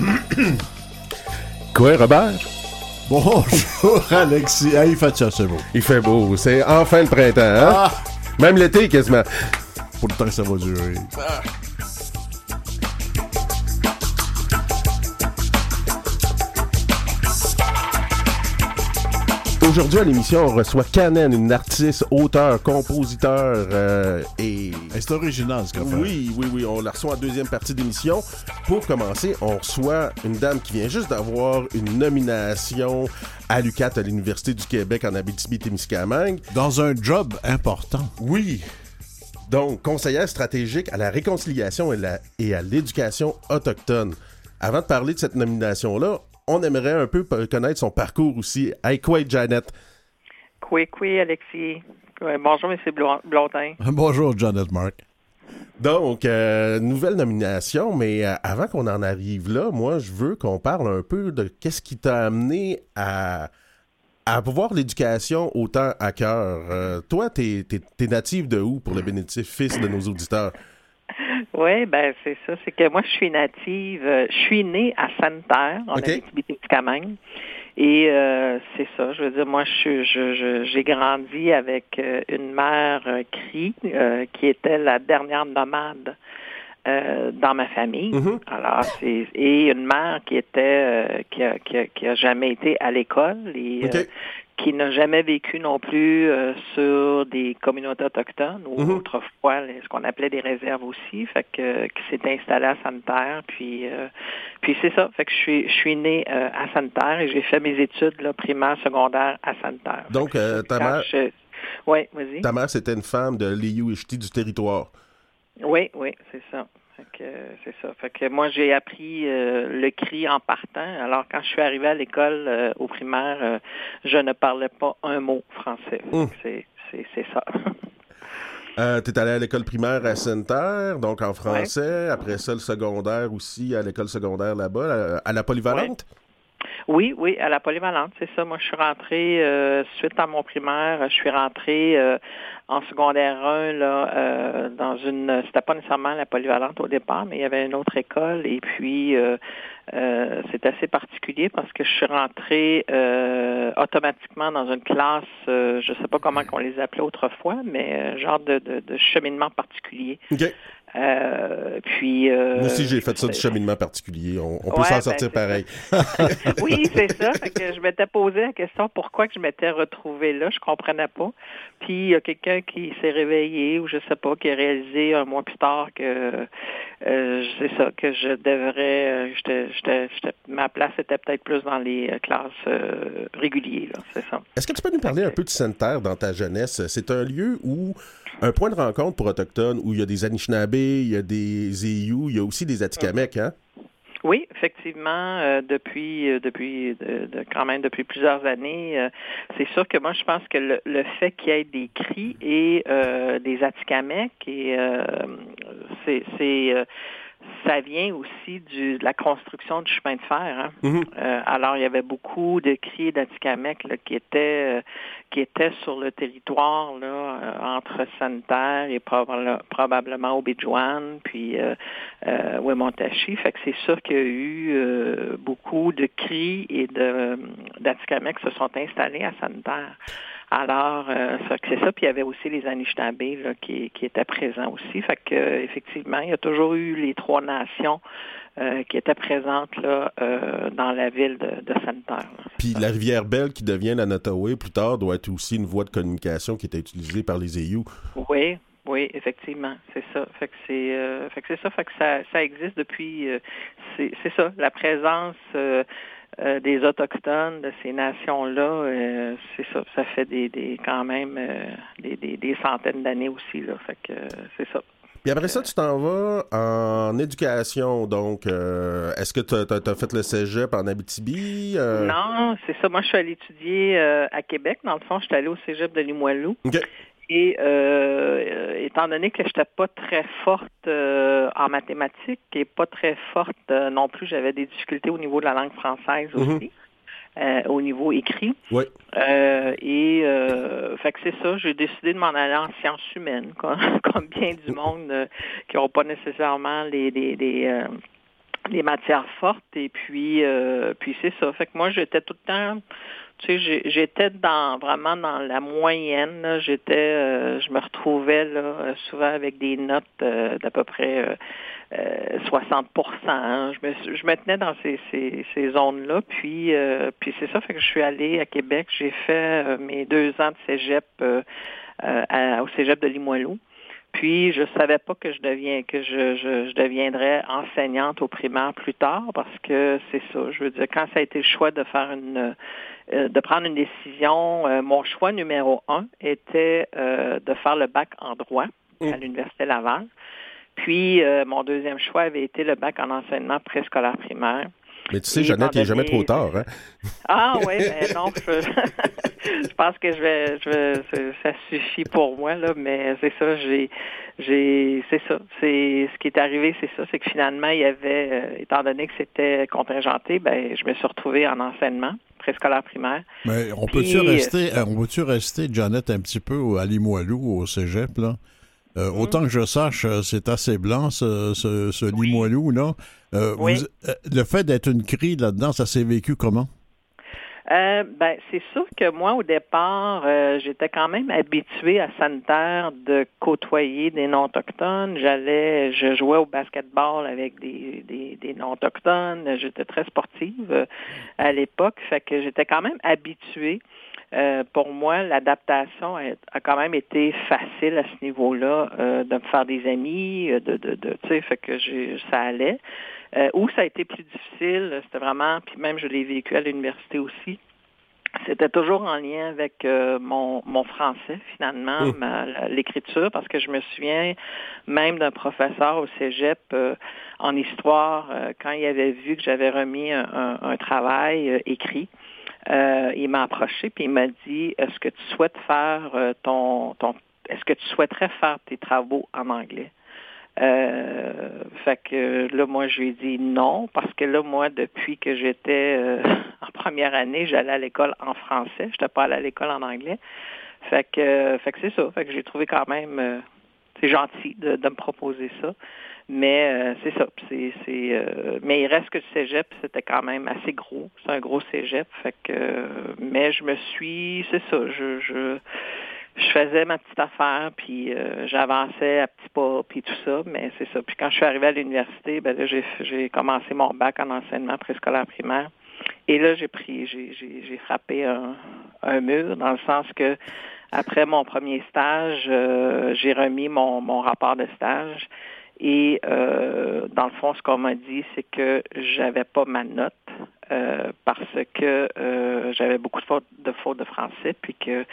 Quoi, Robert? Bonjour, Alexis. Ah, il fait ça, c'est beau. Il fait beau. C'est enfin le printemps, hein? Ah, Même l'été, quasiment. pour le temps que ça va durer. Aujourd'hui à l'émission, on reçoit Canen, une artiste, auteur, compositeur euh, et... C'est original, ce qu'on fait. Oui, oui, oui, on la reçoit en deuxième partie d'émission. Pour commencer, on reçoit une dame qui vient juste d'avoir une nomination à l'UQAT à l'Université du Québec en Abitibi-Témiscamingue. Dans un job important. Oui. Donc, conseillère stratégique à la réconciliation et, la- et à l'éducation autochtone. Avant de parler de cette nomination-là, on aimerait un peu connaître son parcours aussi. Hey, quoi, Janet? Oui, oui, Alexis? Ouais, bonjour, M. Blon- Blondin. Bonjour, Janet Mark. Donc, euh, nouvelle nomination, mais euh, avant qu'on en arrive là, moi, je veux qu'on parle un peu de qu'est-ce qui t'a amené à, à voir l'éducation autant à cœur. Euh, toi, t'es es, natif de où pour le bénéfice de nos auditeurs? Oui, ben c'est ça. C'est que moi, je suis native. euh, Je suis née à Sainte-Terre, en OK. Abitibi-Témiscamingue. Et euh, c'est ça. Je veux dire, moi, je suis- je- je- j'ai grandi avec euh, une mère euh, qui était la dernière nomade. euh, dans ma famille. Mhm. Alors, c'est et une mère qui était euh, qui, a, qui, a, qui a jamais été à l'école et euh, qui n'a jamais vécu non plus euh, sur des communautés autochtones ou Mhm. autrefois ce qu'on appelait des réserves aussi. Fait que euh, qui s'est installé à Santerre. Puis euh, puis c'est ça. Fait que je suis je suis euh, à Santerre et j'ai fait mes études là, primaires, secondaires à Santerre. Donc, ta mère, Oui, vas-y. ta mère, c'était une femme de Liu-Ishti du territoire. Oui, oui, c'est ça. C'est ça. Fait que moi j'ai appris euh, le cri en partant. Alors quand je suis arrivée à l'école euh, au primaire, euh, je ne parlais pas un mot français. Hum. C'est ça. Euh, T'es allé à l'école primaire à Sainte-Terre, donc en français. Après ça, le secondaire aussi, à l'école secondaire là-bas, à, la polyvalente? Oui, oui, à la polyvalente, c'est ça. Moi, je suis rentrée euh, suite à mon primaire, je suis rentrée euh, en secondaire 1 là, euh, dans une. C'était pas nécessairement la polyvalente au départ, mais il y avait une autre école et puis euh, euh, c'est assez particulier parce que je suis rentrée euh, automatiquement dans une classe, euh, je sais pas comment qu'on les appelait autrefois, mais euh, genre de, de, de cheminement particulier. OK. Euh, puis euh, Moi aussi, j'ai fait ça du cheminement particulier. On, on peut s'en ben, sortir pareil. oui, c'est ça. Fait que je m'étais posé la question pourquoi que je m'étais retrouvée là, je comprenais pas. Puis il y a quelqu'un qui s'est réveillé ou je sais pas, qui a réalisé un mois plus tard que euh, c'est ça que je devrais, ma place était peut-être plus dans les classes réguliers là, c'est ça. Est-ce que tu peux nous parler un peu de Sainte-Terre dans ta jeunesse? C'est un lieu où, un point de rencontre pour Autochtones, où il y a des Anishinaabe, il y a des Eyu, il y a aussi des Atikamekw, hein? Oui, effectivement, euh, depuis euh, depuis de, quand même depuis plusieurs années, euh, c'est sûr que moi je pense que le, le fait qu'il y ait des cris et des Atikamekw et c'est ça vient aussi du, de la construction du chemin de fer. Hein. Mhm. Euh, alors, il y avait beaucoup de cris d'Atikamekw qui étaient euh, qui étaient sur le territoire là, euh, entre Santerre et probable- probablement Obidjouan, puis euh, Wemontachi. Fait que c'est sûr qu'il y a eu beaucoup de cris et de d'Atikamekw qui se sont installés à Santerre. Alors, euh, c'est ça. Puis il y avait aussi les Anishinaabe là, qui, qui étaient présents aussi. Fait que effectivement, il y a toujours eu les trois nations euh, qui étaient présentes là, euh, dans la ville de, de Santerre. là. Puis la rivière Belle, qui devient la Nottaway plus tard, doit être aussi une voie de communication qui était utilisée par les Eyu. Oui, oui, effectivement, c'est ça. Fait que c'est, euh, fait que c'est ça. Fait que ça, ça existe depuis. euh, c'est, c'est ça, la présence euh, euh, des autochtones de ces nations-là. euh, c'est ça. Ça fait des, des quand même euh, des, des, des centaines d'années aussi là. Fait que c'est ça. Puis après ça, tu t'en vas en éducation. Donc, euh, est-ce que tu as, fait le cégep en Abitibi? Euh, Non, c'est ça. Moi, je suis allée étudier euh, à Québec. Dans le fond, je suis allée au cégep de Limoilou. Et euh, étant donné que je n'étais pas très forte euh, en mathématiques et pas très forte euh, non plus, j'avais des difficultés au niveau de la langue française aussi, euh, au niveau écrit. Oui. Euh, et euh, fait que c'est ça, j'ai décidé de m'en aller en sciences humaines, comme, comme bien du monde euh, qui n'ont pas nécessairement les, les, les, euh, les matières fortes et puis euh, puis c'est ça. Fait que moi j'étais tout le temps tu sais, j'étais dans vraiment dans la moyenne. J'étais, euh, je me retrouvais là souvent avec des notes euh, d'à peu près 60 hein. je, me, je me tenais dans ces, ces, ces zones-là. Puis, puis c'est ça, fait que je suis allée à Québec. J'ai fait mes deux ans de cégep au cégep de Limoilou. Puis je savais pas que je deviens que je, je, deviendrais enseignante au primaire plus tard parce que c'est ça. Je veux dire, quand ça a été le choix de faire une euh, de prendre une décision, euh, mon choix numéro un était euh, de faire le bac en droit à mm. l'Université Laval. Puis mon deuxième choix avait été le bac en enseignement préscolaire primaire. Mais tu sais, Jeannette, il n'est jamais trop tard. Hein? Ah oui, mais non, je, pense que je vais, je vais, ça suffit pour moi, là, mais c'est ça, j'ai, j'ai, c'est ça. C'est, ce qui est arrivé, c'est ça, c'est que finalement, il y avait, euh, étant donné que c'était contingenté, ben, je me suis retrouvée en enseignement préscolaire primaire. Mais on peut-tu rester, euh, on peut-tu rester, Janet, un petit peu à Limoilou, au cégep, là? Euh, mm. Autant que je sache, c'est assez blanc, ce, ce, Limoilou-là. Euh, euh, le fait d'être une crie là-dedans, ça s'est vécu comment? Euh, ben, c'est sûr que moi, au départ, j'étais quand même habituée à sanitaire de côtoyer des non-autochtones. J'allais, je jouais au basketball avec des, des, des non-autochtones. J'étais très sportive à l'époque, fait que j'étais quand même habituée. Pour moi, l'adaptation a, quand même été facile à ce niveau-là, de me faire des amis, de, de, de tu sais, fait que ça allait. Euh, où ça a été plus difficile, c'était vraiment, puis même je l'ai vécu à l'université aussi, c'était toujours en lien avec euh, mon, mon, français, finalement, l'écriture, parce que je me souviens même d'un professeur au cégep euh, en histoire, quand il avait vu que j'avais remis un, travail écrit. Il m'a approché puis il m'a dit Est-ce que tu souhaites faire ton, ton est-ce que tu souhaiterais faire tes travaux en anglais? Euh, fait que là, moi, je lui ai dit non, parce que là, moi, depuis que j'étais euh, en première année, j'allais à l'école en français. Je pas allée à l'école en anglais. Fait que, fait que c'est ça. Fait que j'ai trouvé quand même euh, c'est gentil de, de, me proposer ça. Mais euh, c'est ça. C'est, c'est, mais il reste que le cégep, c'était quand même assez gros. C'est un gros cégep. Fait que, mais je me suis, c'est ça. Je, je je faisais ma petite affaire, puis euh, j'avançais à petits pas, puis tout ça, mais c'est ça. Puis quand je suis arrivée à l'université, ben là, j'ai, j'ai commencé mon bac en enseignement préscolaire primaire. Et là, j'ai pris, j'ai, j'ai, j'ai frappé un, un, mur, dans le sens que après mon premier stage, euh, j'ai remis mon, mon rapport de stage. Et euh, dans le fond, ce qu'on m'a dit, c'est que j'avais pas ma note euh, parce que euh, j'avais beaucoup de fautes, de fautes de français, puis que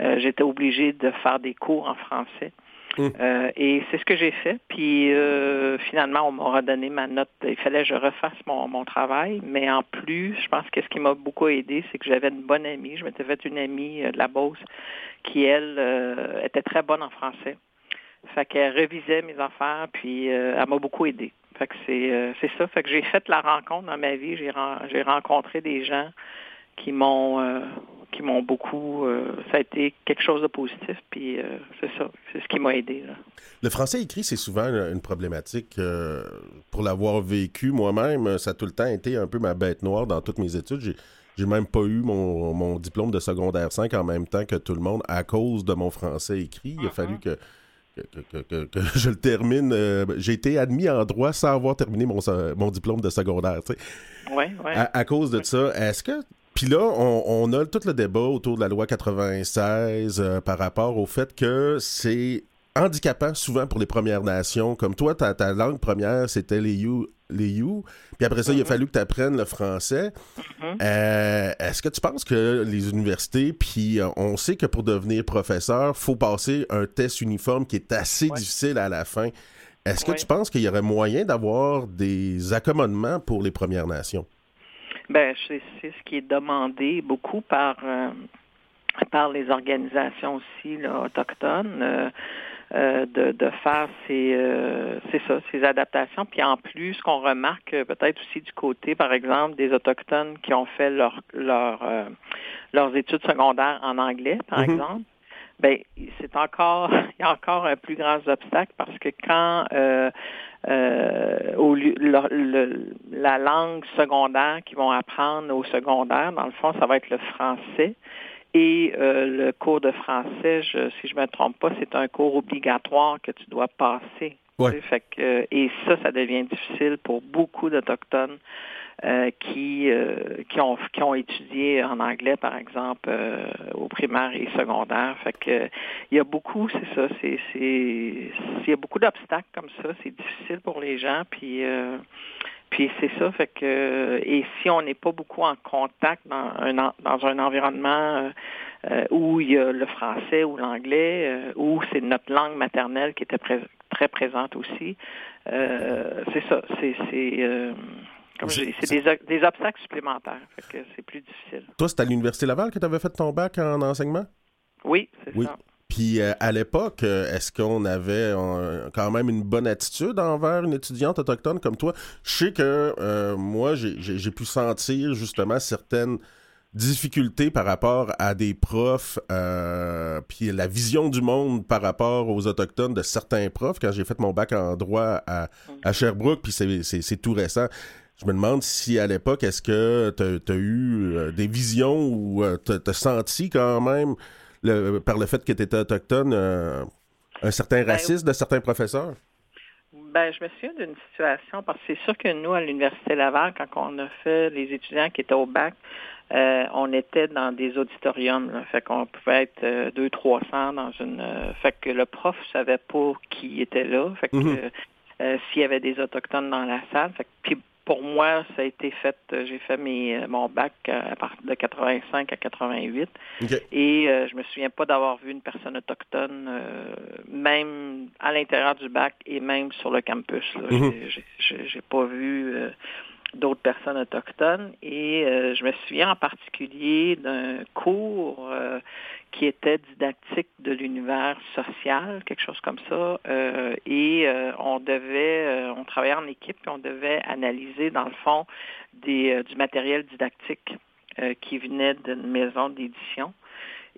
euh, j'étais obligée de faire des cours en français. Hum. et c'est ce que j'ai fait. Puis finalement, on m'a redonné ma note. Il fallait que je refasse mon, mon travail. Mais en plus, je pense que ce qui m'a beaucoup aidé, c'est que j'avais une bonne amie. Je m'étais fait une amie de la Beauce qui, elle, était très bonne en français. Fait qu'elle revisait mes affaires, puis elle m'a beaucoup aidé. Fait que euh, c'est ça. Fait que j'ai fait la rencontre dans ma vie. J'ai rencontré des gens qui m'ont euh, qui m'ont beaucoup. Euh, ça a été quelque chose de positif. Puis c'est ça. C'est ce qui m'a aidé. Le français écrit, c'est souvent une, problématique. pour l'avoir vécu moi-même, ça a tout le temps été un peu ma bête noire dans toutes mes études. J'ai j'ai même pas eu mon, mon, diplôme de secondaire 5 en même temps que tout le monde à cause de mon français écrit. Il a fallu uh-huh. Que que, je le termine. Euh, j'ai été admis en droit sans avoir terminé mon, mon diplôme de secondaire. Tu Oui, oui. À, cause de ça, est-ce que. Puis là, on, a tout le débat autour de la loi 96 euh, par rapport au fait que c'est handicapant souvent pour les Premières Nations. Comme toi, ta, ta langue première, c'était les You les You. Puis après ça, il a mhm. fallu que tu apprennes le français. Mhm. Euh, est-ce que tu penses que les universités, puis euh, on sait que pour devenir professeur, faut passer un test uniforme qui est assez difficile à la fin. Est-ce que tu penses qu'il y aurait moyen d'avoir des accommodements pour les Premières Nations? Ben, c'est ce qui est demandé beaucoup par, euh, par les organisations aussi autochtones. Euh, de, de, faire ces, euh, ça, ces adaptations. Puis en plus, ce qu'on remarque euh, peut-être aussi du côté, par exemple, des autochtones qui ont fait leur, leur leurs études secondaires en anglais, par mhm. exemple, ben c'est encore il y a encore un plus grand obstacle parce que quand euh, euh, au, la langue secondaire qu'ils vont apprendre au secondaire, dans le fond, ça va être le français. Et euh, le cours de français, je, si je ne me trompe pas, c'est un cours obligatoire que tu dois passer. Fait que, et ça, ça devient difficile pour beaucoup d'Autochtones euh, qui, euh, qui, ont, qui ont étudié en anglais, par exemple, euh, au primaire et secondaire. Fait que il y a beaucoup, c'est ça, c'est, c'est, il y a beaucoup d'obstacles comme ça. C'est difficile pour les gens, puis puis c'est ça, fait que et si on n'est pas beaucoup en contact dans un dans un environnement où il y a le français ou l'anglais, où c'est notre langue maternelle qui était très présente aussi, c'est ça, c'est c'est c'est des, obstacles supplémentaires. c'est plus difficile. Toi, c'est à l'Université Laval que tu avais fait ton bac en enseignement? Oui, c'est ça. Puis euh, à l'époque, euh, est-ce qu'on avait quand même une bonne attitude envers une étudiante autochtone comme toi? Je sais que euh, moi, j'ai pu sentir justement certaines difficultés par rapport à des profs, puis la vision du monde par rapport aux autochtones de certains profs quand j'ai fait mon bac en droit à, à mm. Sherbrooke, puis c'est tout récent. Je me demande si à l'époque, est-ce que tu as, eu euh, des visions ou euh, tu as, senti quand même, par le fait que tu étais autochtone, euh, un certain ben, racisme de certains professeurs? Ben, je me souviens d'une situation, parce que c'est sûr que nous, à l'Université Laval, quand on a fait les étudiants qui étaient au bac, on était dans des auditoriums. Là, fait qu'on pouvait être deux, trois cents dans une. fait que le prof savait pas qui était là. Fait que mm-hmm. s'il y avait des autochtones dans la salle. Fait que, puis pour moi, ça a été fait, euh, j'ai fait mes, euh, mon bac à partir de 85 à 88. Et euh, je me souviens pas d'avoir vu une personne autochtone, même à l'intérieur du bac et même sur le campus. Mhm. J'ai pas vu d'autres personnes autochtones. Et je me souviens en particulier d'un cours qui était didactique de l'univers social, quelque chose comme ça. Euh, et euh, on devait, euh, on travaillait en équipe et on devait analyser, dans le fond, des, du matériel didactique qui venait d'une maison d'édition.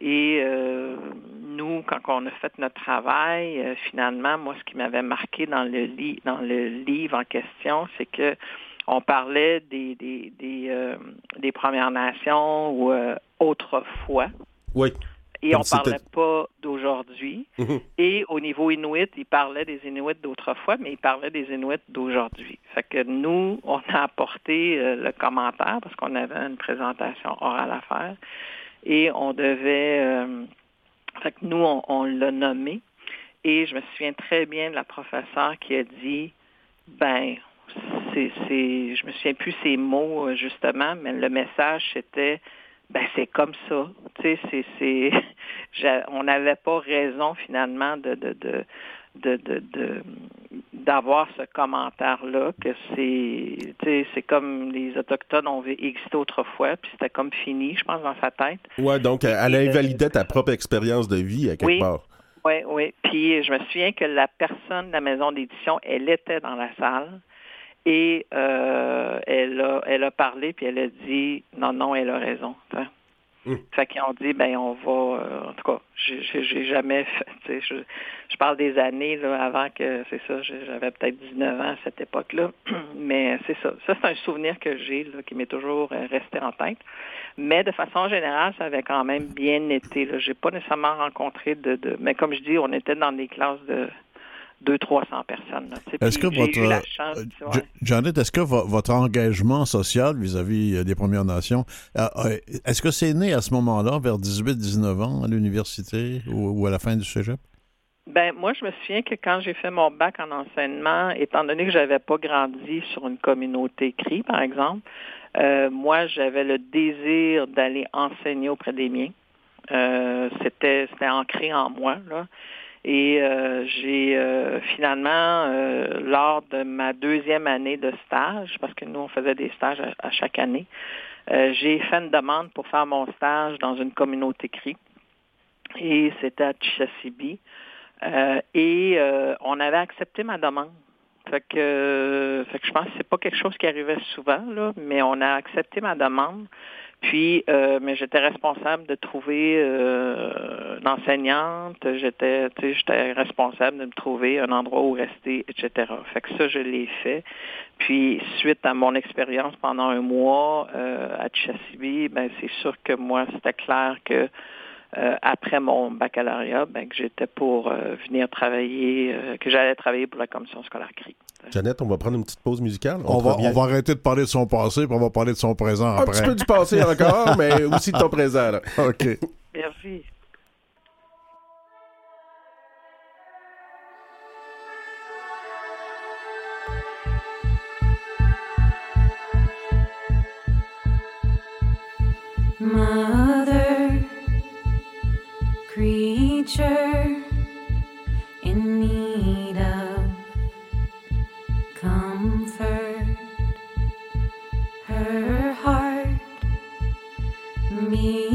Et nous, quand on a fait notre travail, finalement, moi, ce qui m'avait marqué dans le, dans le livre en question, c'est que on parlait des, des, des, des Premières Nations ou autrefois. Oui. Et on ne parlait pas d'aujourd'hui. Mhm. Et au niveau Inuit, il parlait des Inuits d'autrefois, mais il parlait des Inuits d'aujourd'hui. Fait que nous, on a apporté euh, le commentaire parce qu'on avait une présentation orale à faire. Et on devait... Euh, fait que nous, on, l'a nommé. Et je me souviens très bien de la professeure qui a dit, ben, c'est, c'est, je me souviens plus ces mots euh, justement, mais le message c'était ben c'est comme ça. Tu sais, c'est, on n'avait pas raison finalement de, de, de de, de, d'avoir ce commentaire-là, que c'est, c'est comme les Autochtones ont existé autrefois, puis c'était comme fini, je pense, dans sa tête. Ouais, donc elle a invalidé ta propre expérience de vie à quelque oui, part. Oui, oui. Puis je me souviens que la personne de la maison d'édition, elle était dans la salle. Et euh, elle, a, elle a parlé, puis elle a dit, non, non, elle a raison. Mmh. Fait qu'ils ont dit, ben on va, euh, en tout cas, j'ai jamais fait, je, je parle des années là, avant que, c'est ça, j'avais peut-être 19 ans à cette époque-là, mais c'est ça. Ça, c'est un souvenir que j'ai, qui m'est toujours euh, resté en tête. Mais de façon générale, ça avait quand même bien été. Je n'ai pas nécessairement rencontré de, de, mais comme je dis, on était dans des classes de 200-300 personnes. Est-ce que votre euh, Janet, est-ce que votre engagement social vis-à-vis euh, des Premières Nations, euh, est-ce que c'est né à ce moment-là, vers 18-19 ans, à l'université ou, à la fin du cégep? Ben moi, je me souviens que quand j'ai fait mon bac en enseignement, étant donné que j'avais pas grandi sur une communauté CRI, par exemple, moi, j'avais le désir d'aller enseigner auprès des miens. c'était c'était ancré en moi là. Et euh, j'ai euh, finalement, euh, lors de ma deuxième année de stage, parce que nous, on faisait des stages à, chaque année, j'ai fait une demande pour faire mon stage dans une communauté CRI. Et c'était à Chisasibi. et on avait accepté ma demande. Fait que, fait que je pense que c'est pas quelque chose qui arrivait souvent, là, mais on a accepté ma demande. Puis, euh, mais j'étais responsable de trouver euh, une enseignante, j'étais, j'étais responsable de me trouver un endroit où rester, etc. Fait que ça, je l'ai fait. Puis, suite à mon expérience pendant un mois euh, à Chessiby, ben c'est sûr que moi, c'était clair que euh, après mon baccalauréat, ben, que j'étais pour euh, venir travailler, euh, que j'allais travailler pour la commission scolaire CRI. Jeannette, on va prendre une petite pause musicale. On, va, on va, arrêter de parler de son passé, puis on va parler de son présent après. Un petit peu du passé encore, mais aussi de ton présent. Là. OK. Merci. Mother creature me.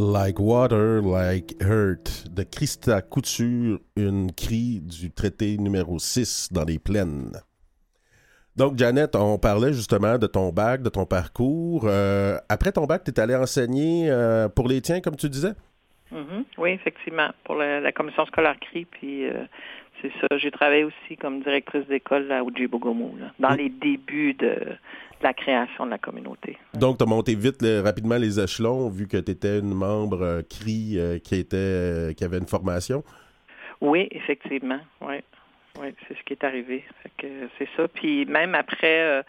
Like Water, Like Hurt de Christa Couture, une cri du traité numéro 6 dans les plaines. Donc, Janet, on parlait justement de ton bac, de ton parcours. Euh, après ton bac, tu es allé enseigner euh, pour les tiens, comme tu disais? Mhm. Oui, effectivement, pour la, la commission scolaire CRI, puis euh, c'est ça. J'ai travaillé aussi comme directrice d'école à Ojibogomou, là, dans les débuts de, de la création de la communauté. Donc, tu as monté vite, le- rapidement les échelons, vu que tu étais une membre euh, CRI euh, qui, était, euh, qui avait une formation? Oui, effectivement, oui. Oui, c'est ce qui est arrivé. C'est ça. Puis même après,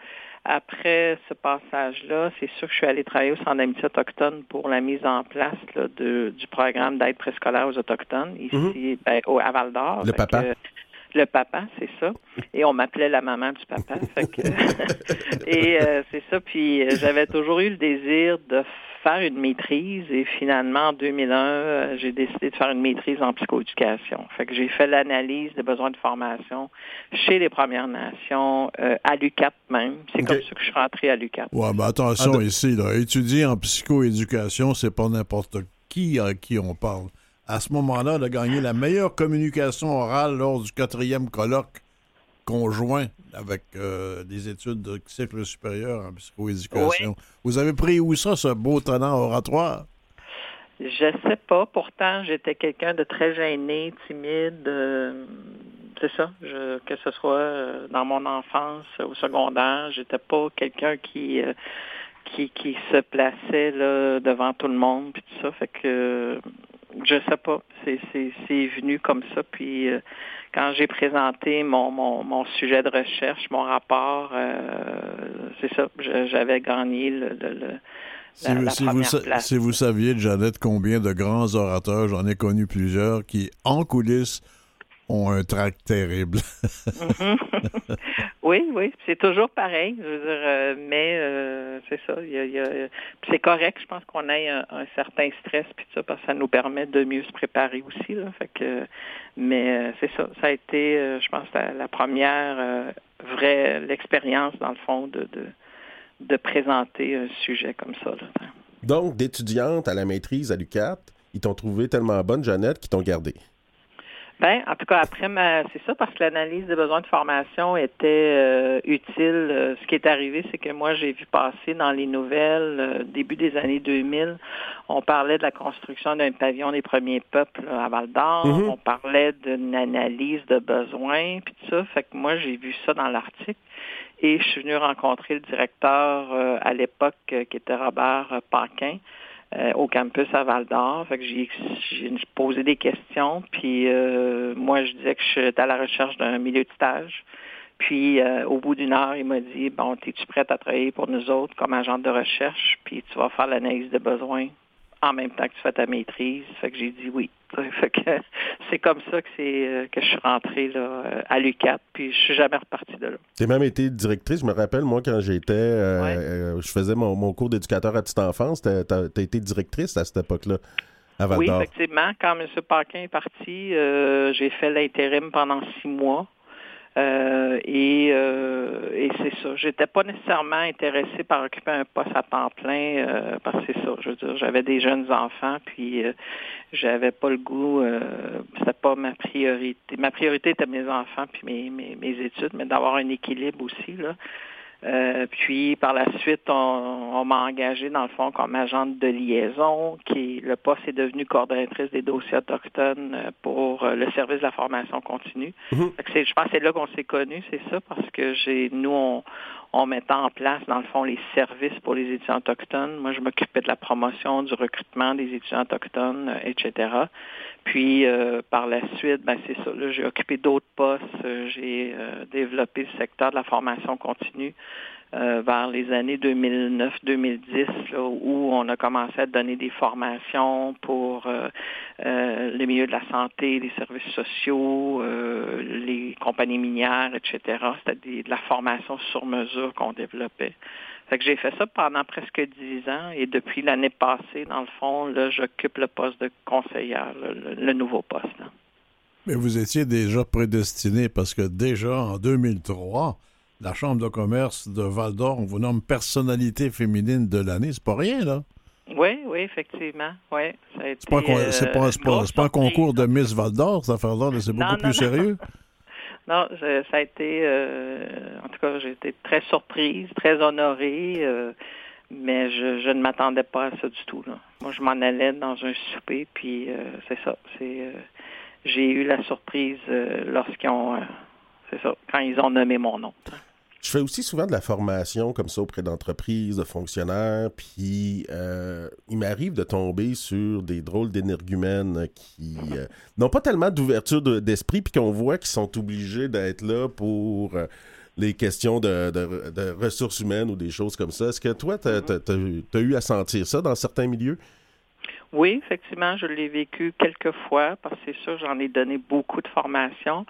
après ce passage-là, c'est sûr que je suis allée travailler au Centre d'amitié autochtone pour la mise en place là, de, du programme d'aide préscolaire aux Autochtones, ici ben, au, à Val-d'Or. Le papa. que, le papa, c'est ça. Et on m'appelait la maman du papa. Fait que, et euh, c'est ça. Puis euh, j'avais toujours eu le désir de faire une maîtrise et finalement en 2001, euh, j'ai décidé de faire une maîtrise en psychoéducation. Fait que j'ai fait l'analyse des besoins de formation chez les Premières Nations, euh, à l'UCAP même. C'est comme ça que je suis rentrée à l'UCAP. Ouais, mais attention Ah, de- ici, là, étudier en psychoéducation, c'est pas n'importe qui à qui on parle. À ce moment-là, de gagner la meilleure communication orale lors du quatrième colloque conjoint avec euh, des études de cycle supérieur en psychoéducation. Vous avez pris où ça, ce beau talent oratoire? Je sais pas. Pourtant, j'étais quelqu'un de très gêné, timide. euh, c'est ça. Je, que ce soit euh, dans mon enfance, au secondaire, j'étais pas quelqu'un qui, euh, qui qui se plaçait là devant tout le monde puis tout ça. Fait que je sais pas. C'est venu comme ça. Puis euh, quand j'ai présenté mon, mon mon sujet de recherche, mon rapport, euh, c'est ça. J'avais gagné le, le, le Si, la- vous- la si vous, si vous saviez, Jeannette, combien de grands orateurs, j'en ai connu plusieurs, qui, en coulisses, ont un trac terrible. Mhm. oui, oui, c'est toujours pareil. Je veux dire, euh, mais euh, c'est ça. c'est correct, je pense qu'on ait un, certain stress puis ça, parce que ça nous permet de mieux se préparer aussi. Là, fait que, mais c'est ça. Ça a été, je pense, la, première vraie l'expérience, dans le fond, de, de, de, présenter un sujet comme ça. Donc, d'étudiante à la maîtrise à l'UCAT, ils t'ont trouvé tellement bonne, Jeannette, qu'ils t'ont gardé. Ben, en tout cas, après, ma... c'est ça, parce que l'analyse des besoins de formation était euh, utile. Euh, ce qui est arrivé, c'est que moi, j'ai vu passer dans les nouvelles, euh, début des années 2000, on parlait de la construction d'un pavillon des premiers peuples à Val d'Or. Mm-hmm. On parlait d'une analyse de besoins, puis tout ça. Fait que moi, j'ai vu ça dans l'article. Et je suis venu rencontrer le directeur à l'époque, qui était Robert Paquin. Euh, au campus à Val d'Or. Fait que j'ai, posé des questions, puis euh, moi je disais que je suis à la recherche d'un milieu de stage. Puis euh, au bout d'une heure, il m'a dit Bon, es-tu prête à travailler pour nous autres comme agent de recherche, puis tu vas faire l'analyse de besoins en même temps que tu fais ta maîtrise. Fait que j'ai dit oui. Fait que c'est comme ça que c'est euh, que je suis rentrée là, euh, à l'UCAT, puis je suis jamais repartie de là. Tu as même été directrice. Je me rappelle, moi, quand j'étais, euh, je faisais mon, cours d'éducateur à petite enfance, tu as, été directrice à cette époque-là. Oui, effectivement. Quand M. Paquin est parti, j'ai fait l'intérim pendant six mois. Euh, et, euh, et c'est ça. J'étais pas nécessairement intéressée par occuper un poste à temps plein euh, parce que c'est ça. Je veux dire, j'avais des jeunes enfants, puis j'avais pas le goût. c'était pas ma priorité. Ma priorité était mes enfants puis mes, mes, mes études, mais d'avoir un équilibre aussi là. Euh, puis par la suite, on, m'a engagé dans le fond comme agente de liaison, qui le poste est devenu coordonnatrice des dossiers autochtones euh, pour euh, le service de la formation continue. Mhm. Je pense que c'est là qu'on s'est connus, c'est ça, parce que j'ai nous on, on mettait en place, dans le fond, les services pour les étudiants autochtones. Moi, je m'occupais de la promotion, du recrutement des étudiants autochtones, etc. Puis euh, par la suite, ben c'est ça. Là, j'ai occupé d'autres postes. Euh, j'ai euh, développé le secteur de la formation continue vers les années 2009-2010, où on a commencé à donner des formations pour les milieux de la santé, les services sociaux, les compagnies minières, etc. C'était de la formation sur mesure qu'on développait. Que j'ai fait ça pendant presque dix ans et depuis l'année passée, dans le fond, là, j'occupe le poste de conseillère, le, nouveau poste. Mais vous étiez déjà prédestiné parce que déjà en 2003, la Chambre de commerce de Val d'Or, on vous nomme personnalité féminine de l'année. C'est pas rien, là. Oui, oui, effectivement. Oui, c'est pas, pas, pas, un concours de Miss Val d'Or, ça fait là, c'est beaucoup plus sérieux. Non, ça a été, euh, en tout cas, j'ai été très surprise, très honorée, euh, mais je, ne m'attendais pas à ça du tout. Moi, je m'en allais dans un souper, puis euh, c'est ça. C'est, j'ai eu la surprise lorsqu'ils ont, c'est ça, quand ils ont nommé mon nom. Je fais aussi souvent de la formation comme ça auprès d'entreprises, de fonctionnaires, puis euh, il m'arrive de tomber sur des drôles d'énergumènes qui euh, n'ont pas tellement d'ouverture d'esprit, puis qu'on voit qu'ils sont obligés d'être là pour euh, les questions de, ressources humaines ou des choses comme ça. Est-ce que toi, tu as, as, eu à sentir ça dans certains milieux? Oui, effectivement, je l'ai vécu quelques fois parce que c'est sûr, j'en ai donné beaucoup de formations.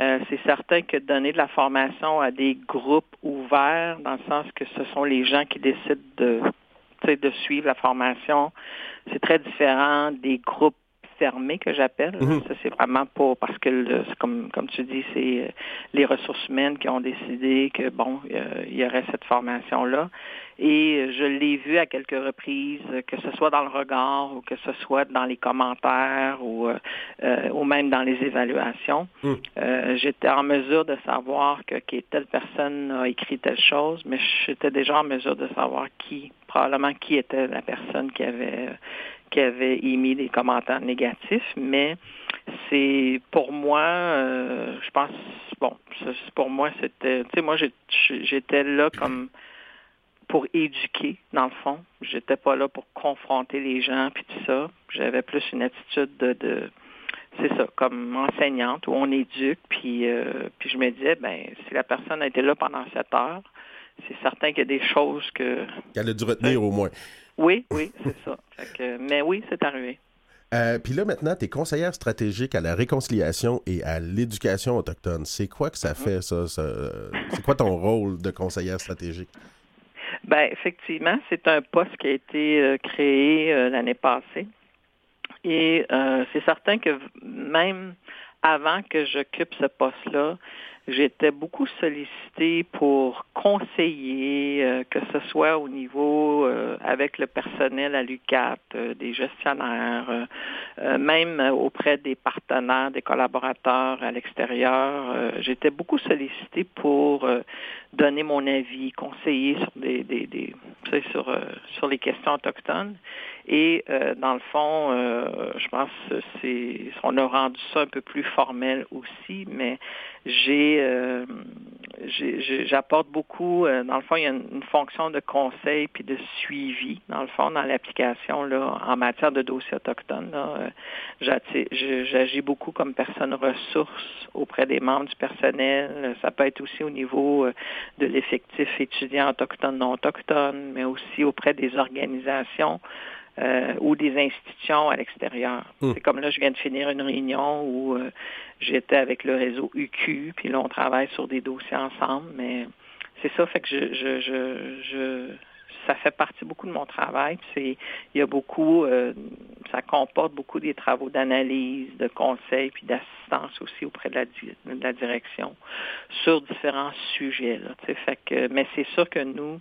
Euh, c'est certain que donner de la formation à des groupes ouverts, dans le sens que ce sont les gens qui décident de, de suivre la formation, c'est très différent des groupes que j'appelle. Mhm. Ça, c'est vraiment pas parce que, comme, comme tu dis, c'est euh, les ressources humaines qui ont décidé que, bon, il y aurait cette formation-là. Et je l'ai vu à quelques reprises, que ce soit dans le regard ou que ce soit dans les commentaires ou, euh, ou même dans les évaluations. Euh, j'étais en mesure de savoir que, telle personne a écrit telle chose, mais j'étais déjà en mesure de savoir qui, probablement qui était la personne qui avait qui avait émis des commentaires négatifs, mais c'est pour moi, euh, je pense, bon, pour moi, c'était, tu sais, moi, j'étais là comme pour éduquer, dans le fond. J'étais pas là pour confronter les gens, puis tout ça. J'avais plus une attitude de, c'est ça, comme enseignante, où on éduque, puis, euh, puis je me disais, ben, si la personne a été là pendant sept heures, c'est certain qu'il y a des choses que... Qu'elle a dû retenir au moins. Oui, oui, c'est ça. mais oui, c'est arrivé. Euh, puis là, maintenant, tu es conseillère stratégique à la réconciliation et à l'éducation autochtone. C'est quoi que ça mm-hmm. fait, ça? c'est quoi ton rôle de conseillère stratégique? Ben effectivement, c'est un poste qui a été euh, créé euh, l'année passée. Et euh, c'est certain que même avant que j'occupe ce poste-là, j'étais beaucoup sollicitée pour conseiller, euh, que ce soit au niveau euh, avec le personnel à l'UCAT, euh, des gestionnaires, euh, euh, même auprès des partenaires, des collaborateurs à l'extérieur. J'étais beaucoup sollicitée pour donner mon avis, conseiller sur des, des, des sur, euh, sur les questions autochtones. Et euh, dans le fond, euh, je pense que c'est on a rendu ça un peu plus formel aussi, mais j'ai euh, j'apporte beaucoup. euh, dans le fond, il y a une, une fonction de conseil puis de suivi, dans le fond, dans l'application là en matière de dossiers autochtones. Euh, J'agis beaucoup comme personne ressource auprès des membres du personnel. Ça peut être aussi au niveau de l'effectif étudiant autochtone, non autochtone, mais aussi auprès des organisations euh, ou des institutions à l'extérieur. Hmm. C'est comme là, je viens de finir une réunion où euh, j'étais avec le réseau UQ, puis là, on travaille sur des dossiers ensemble, mais c'est ça, fait que je, je, je, je ça fait partie beaucoup de mon travail. C'est, il y a beaucoup, euh, ça comporte beaucoup des travaux d'analyse, de conseil, puis d'assistance aussi auprès de la, de la direction sur différents sujets. Là, fait que, mais c'est sûr que nous,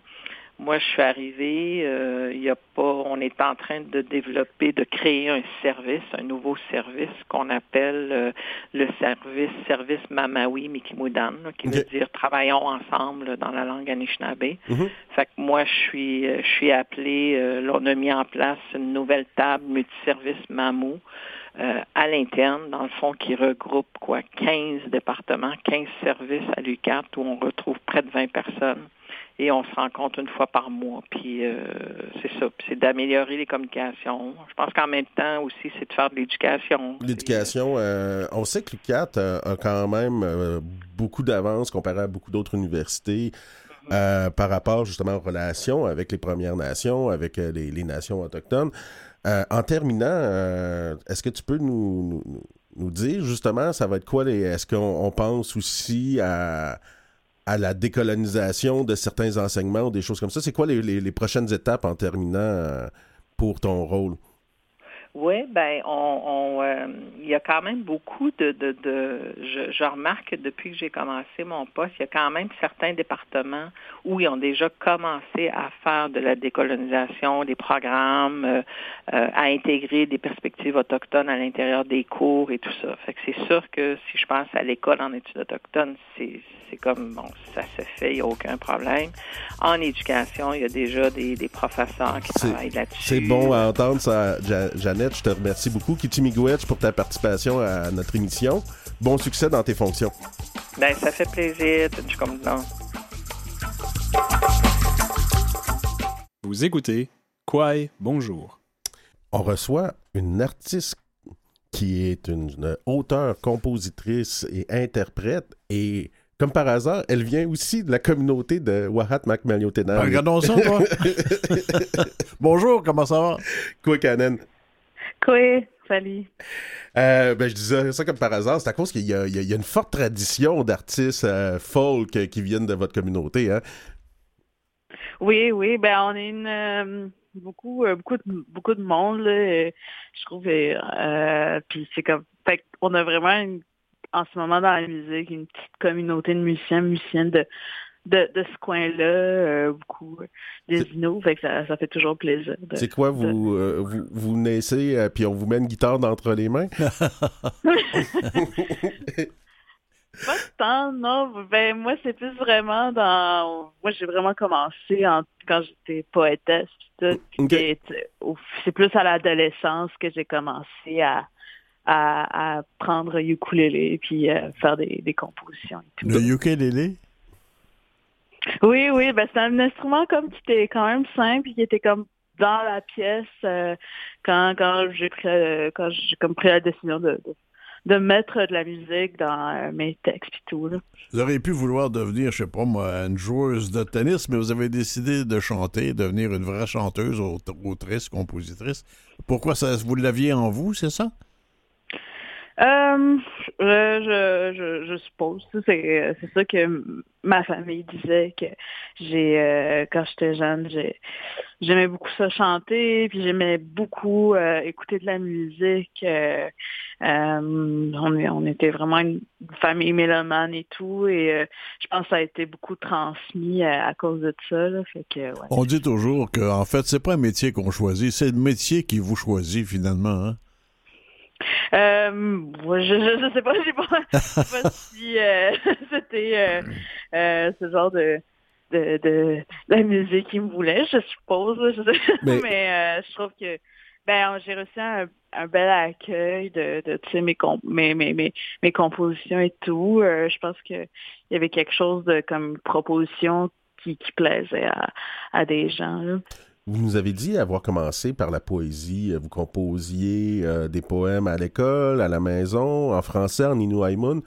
moi, je suis arrivée, euh, il y a pas, on est en train de développer, de créer un service, un nouveau service qu'on appelle euh, le service service Mamawi Mikimudan, là, qui veut dire travaillons ensemble dans la langue Anishinaabe. Mhm. Fait que moi, je suis, euh, je suis appelée, euh, là, on a mis en place une nouvelle table multiservice MAMU euh, à l'interne, dans le fond, qui regroupe quoi, 15 départements, 15 services à l'UCAT où on retrouve près de 20 personnes et on se rencontre une fois par mois. Puis euh, c'est ça, c'est d'améliorer les communications. Je pense qu'en même temps aussi, c'est de faire de l'éducation. L'éducation, euh, on sait que l'UQAT a, quand même euh, beaucoup d'avance comparé à beaucoup d'autres universités euh, par rapport justement aux relations avec les Premières Nations, avec les, nations autochtones. En terminant, est-ce que tu peux nous, nous, dire justement, ça va être quoi les. Est-ce qu'on on pense aussi à, à la décolonisation de certains enseignements ou des choses comme ça? C'est quoi les, les- prochaines étapes en terminant euh, pour ton rôle? Oui, ben on, on euh, il y a quand même beaucoup de, de, de je, je remarque que depuis que j'ai commencé mon poste, il y a quand même certains départements où ils ont déjà commencé à faire de la décolonisation, des programmes, euh, euh, à intégrer des perspectives autochtones à l'intérieur des cours et tout ça. Fait que c'est sûr que si je pense à l'école en études autochtones, c'est c'est comme bon, ça se fait, il n'y a aucun problème. En éducation, il y a déjà des, des professeurs qui travaillent là-dessus. C'est bon à entendre ça, Ja- Je te remercie beaucoup. Kitty Miigwech pour ta participation à notre émission. Bon succès dans tes fonctions. Ben, ça fait plaisir. Je suis comme non. Vous écoutez Kwai Bonjour. On reçoit une artiste qui est une, une auteure, compositrice et interprète. Et comme par hasard, elle vient aussi de la communauté de Wahat Macmaliotenam. Regardons ça, toi. Bonjour, comment ça va? Kwekanen. Quoi, salut. Euh, ben, je disais ça comme par hasard, c'est à cause qu'il y, a- y une forte tradition d'artistes euh, folk euh, qui viennent de votre communauté. Hein? Oui, oui, ben on est une euh, beaucoup, beaucoup de beaucoup de monde là. Je trouve, puis c'est comme, fait on a vraiment une- en ce moment dans la musique une petite communauté de musiciens, musiciennes de de, de ce coin-là, euh, beaucoup euh, des inos, fait que ça, ça fait toujours plaisir. C'est quoi, vous, euh, vous, vous naissez, euh, puis on vous met une guitare d'entre les mains? Pas tant, non. Ben moi, c'est plus vraiment dans. Moi, j'ai vraiment commencé en... quand j'étais poétesse. c'est- plus à l'adolescence que j'ai commencé à, à, à prendre ukulélé puis euh, faire des, des compositions. et tout. Le ukulélé? Oui, oui, ben c'est un instrument comme qui était quand même simple, qui était comme dans la pièce euh, quand quand j'ai pris euh, quand j'ai comme pris la décision de, de mettre de la musique dans euh, mes textes et tout là. Vous auriez pu vouloir devenir, je sais pas moi, une joueuse de tennis, mais vous avez décidé de chanter, devenir une vraie chanteuse, aut- autrice, compositrice. Pourquoi ça, vous l'aviez en vous, c'est ça? Euh, je, je, je suppose. C'est, c'est ça que ma famille disait que j'ai euh, quand j'étais jeune, j'ai, j'aimais beaucoup ça chanter, puis j'aimais beaucoup euh, écouter de la musique. On, était vraiment une famille mélomane et tout, et je pense que ça a été beaucoup transmis à, cause de ça. On dit toujours que en fait, c'est pas un métier qu'on choisit, c'est le métier qui vous choisit finalement. Hein? Euh, je, je, sais pas, si euh, c'était euh, ce genre de, de, de, la musique qu'il me voulait, je suppose. Mais, Mais je trouve que ben j'ai reçu un, un, bel accueil de, de tu sais, mes, mes, mes, mes, compositions et tout. je pense qu'il y avait quelque chose de comme proposition qui, qui plaisait à, à des gens. Là. Vous nous avez dit avoir commencé par la poésie. Vous composiez euh, des poèmes à l'école, à la maison, en français, en Inuaimun.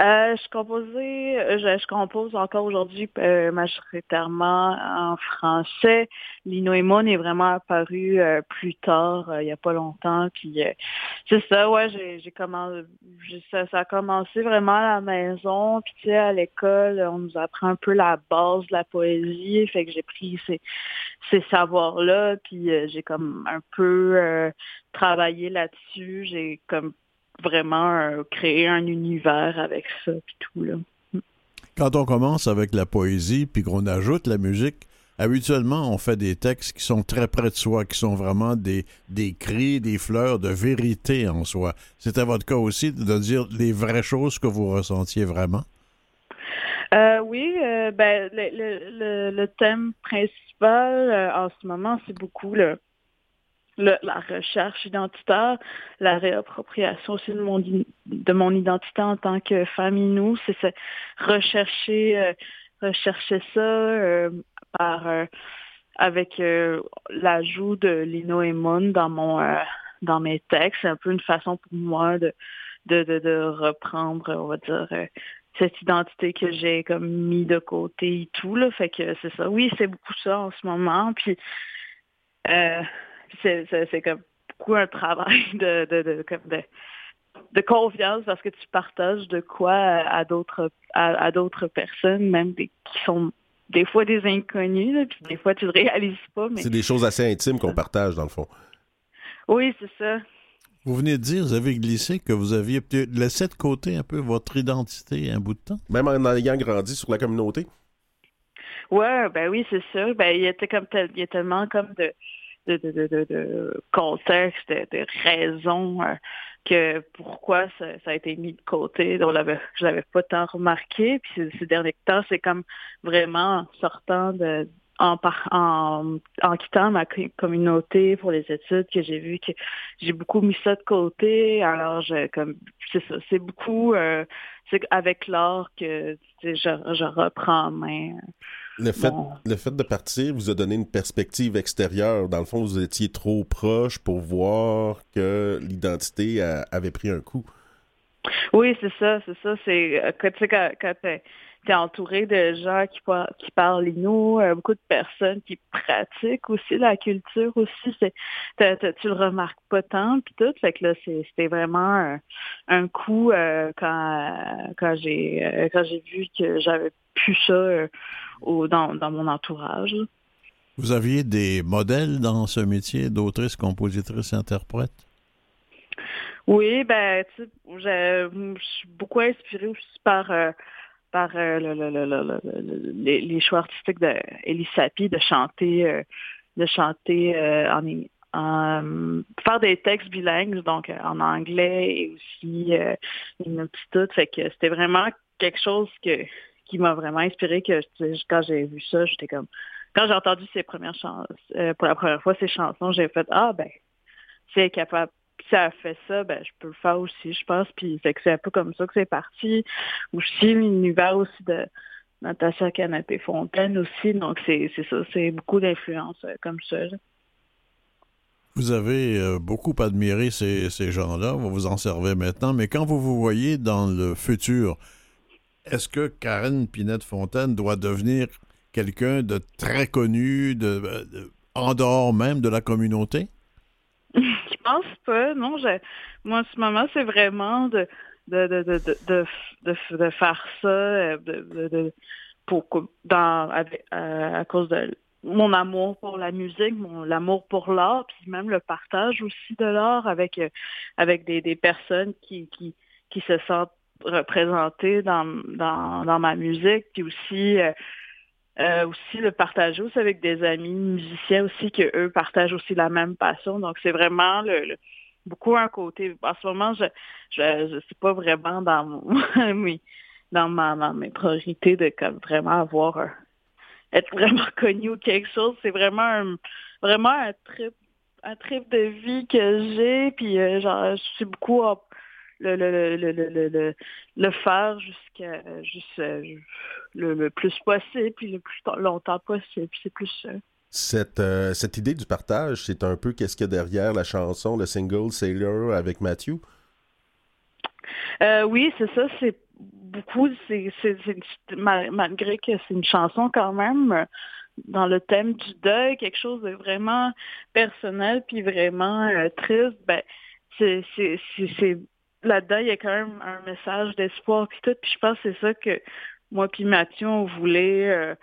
Euh, je composais, euh, je, compose encore aujourd'hui euh, majoritairement en français. L'Inoémon est vraiment apparu plus tard, il n'y a pas longtemps. Puis c'est ça, ouais, j'ai commencé, ça, ça, a commencé vraiment à la maison. Puis tu sais, à l'école, on nous apprend un peu la base de la poésie. Fait que j'ai pris ces, ces savoirs-là, puis j'ai comme un peu travaillé là-dessus. J'ai comme vraiment euh, créer un univers avec ça puis tout là. Quand on commence avec la poésie puis qu'on ajoute la musique, habituellement on fait des textes qui sont très près de soi, qui sont vraiment des, des cris, des fleurs de vérité en soi. C'était votre cas aussi de dire les vraies choses que vous ressentiez vraiment? Euh, oui, euh, ben, le, le, le, thème principal en ce moment, c'est beaucoup le, la recherche identitaire, la réappropriation aussi de mon, de mon identité en tant que famille nous, c'est rechercher, euh, rechercher ça euh, par euh, avec l'ajout de Lino et Moon dans mon dans mes textes. C'est un peu une façon pour moi de, de, de, de reprendre, on va dire, cette identité que j'ai comme mis de côté et tout. Là. Fait que c'est ça. Oui, c'est beaucoup ça en ce moment. Puis c'est comme beaucoup un travail de, de, de, de, de confiance parce que tu partages de quoi à d'autres à, d'autres personnes, même des, qui sont des fois des inconnus, puis des fois tu le réalises pas. Mais... C'est des choses assez intimes qu'on partage dans le fond. Oui, c'est ça. Vous venez de dire, vous avez glissé que vous aviez laissé de côté un peu votre identité un bout de temps. Même en ayant grandi sur la communauté. Ouais, ben oui, c'est sûr. Ben il était comme il y a tellement comme de de, contexte, de, raisons euh, que pourquoi ça, a été mis de côté. On l'avait, je l'avais pas tant remarqué. Puis ces, derniers temps, c'est comme vraiment sortant de en, en, en quittant ma communauté pour les études que j'ai vu que j'ai beaucoup mis ça de côté. Alors je comme c'est ça, c'est beaucoup euh, c'est avec l'art que je, je reprends en main. Le fait, le fait de partir vous a donné une perspective extérieure. Dans le fond, vous étiez trop proche pour voir que l'identité avait pris un coup. Oui, c'est ça, c'est ça. C'est euh, quand, quand tu es, entouré de gens qui, qui parlent nous, euh, beaucoup de personnes qui pratiquent aussi la culture aussi. C'est, tu le remarques pas tant puis tout. Fait que là, c'était vraiment un, coup euh, quand quand j'ai quand j'ai vu que j'avais plus ça dans, mon entourage. Vous aviez des modèles dans ce métier d'autrice, compositrice, interprète? Oui, ben, tu sais, je suis beaucoup inspirée aussi par, euh, par euh, les, choix artistiques d'Elie Sapi de chanter, euh, de chanter en, faire des textes bilingues, donc en anglais et aussi une toute. Fait que c'était vraiment quelque chose que qui m'a vraiment inspiré que quand j'ai vu ça, j'étais comme quand j'ai entendu ses premières chansons euh, pour la première fois ces chansons, j'ai fait ah ben si elle capable si elle fait ça, ben je peux le faire aussi, je pense. Puis c'est un peu comme ça que c'est parti. Aussi l'univers aussi de Natacha Canapé Fontaine aussi. Donc c'est ça, c'est beaucoup d'influence euh, comme ça. Vous avez euh, beaucoup admiré ces, ces gens-là, vous vous en servez maintenant, mais quand vous vous voyez dans le futur, est-ce que Karen Pinette-Fontaine doit devenir quelqu'un de très connu, de, en dehors même de la communauté? Je pense pas. Non, je, moi, en ce moment, c'est vraiment de, de, de, de, de, de, faire ça euh, de, pour, dans, euh, à cause de mon amour pour la musique, mon l'amour pour l'art, puis même le partage aussi de l'art avec euh, avec des, des personnes qui, qui qui se sentent représentées dans dans, dans ma musique, puis aussi euh, euh, aussi le partager aussi avec des amis musiciens aussi que eux partagent aussi la même passion. Donc c'est vraiment le, le- beaucoup un côté. En ce moment, je je, je suis pas vraiment dans mon dans ma, ma- mes priorités de comme vraiment avoir un- être vraiment connu ou quelque chose. C'est vraiment un, vraiment un trip un trip de vie que j'ai. Puis euh, genre je suis beaucoup le, le, le, le, le, le, faire jusqu'à juste le, le plus possible, puis le plus longtemps possible. C'est plus ça. Cette, euh, cette idée du partage, c'est un peu qu'est-ce qu'il y a derrière la chanson, le single Sailor avec Matthew? Euh, oui, c'est ça. C'est beaucoup. C'est c'est- c'est- mal- malgré que c'est une chanson quand même dans le thème du deuil, quelque chose de vraiment personnel puis vraiment euh, triste. Ben, c'est c'est c'est c'est- là-dedans il y a quand même un message d'espoir puis tout. Puis je pense que c'est ça que moi puis Mathieu on voulait. euh,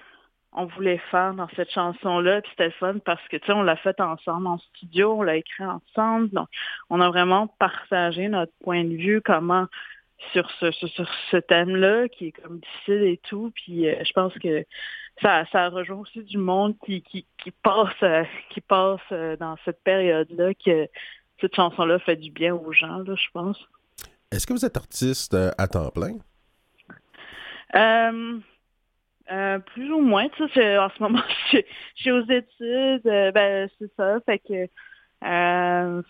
on voulait faire dans cette chanson-là, puis c'était fun parce que, tu sais, on l'a fait ensemble en studio, on l'a écrit ensemble, donc on a vraiment partagé notre point de vue, comment sur ce sur, sur ce thème-là qui est comme difficile et tout. Puis euh, je pense que ça ça rejoint aussi du monde qui qui, qui passe euh, qui passe euh, dans cette période-là que cette chanson-là fait du bien aux gens, là, je pense. Est-ce que vous êtes artiste euh, à temps plein? Euh, euh, plus ou moins, tu sais, en ce moment, je, suis- je suis aux études, euh, ben c'est ça, fait que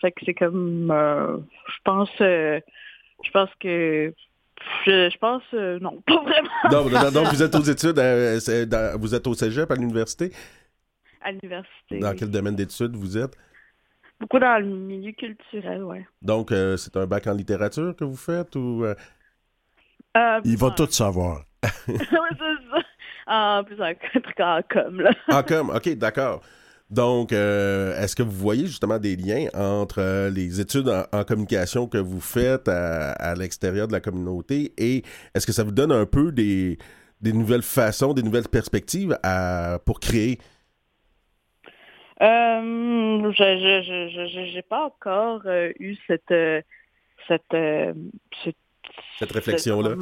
fait que c'est comme je pense je pense que je, je pense non, pas vraiment Non, donc vous êtes aux études, euh, dans- vous êtes au cégep à l'université? à l'université. Dans quel domaine d'études vous êtes? Beaucoup dans le milieu culturel, ouais. Donc, euh, c'est un bac en littérature que vous faites ou... euh, Euh, Il va tout savoir. en- ouais, c'est ça. En plus, un truc en com, là. Ah, comme, OK, d'accord. Donc, est-ce que vous voyez justement des liens entre les études en, en communication que vous faites à, à l'extérieur de la communauté et est-ce que ça vous donne un peu des, des nouvelles façons, des nouvelles perspectives à, pour créer? Euh, je j'ai pas encore euh, eu cette euh, cette cette, Cette réflexion-là.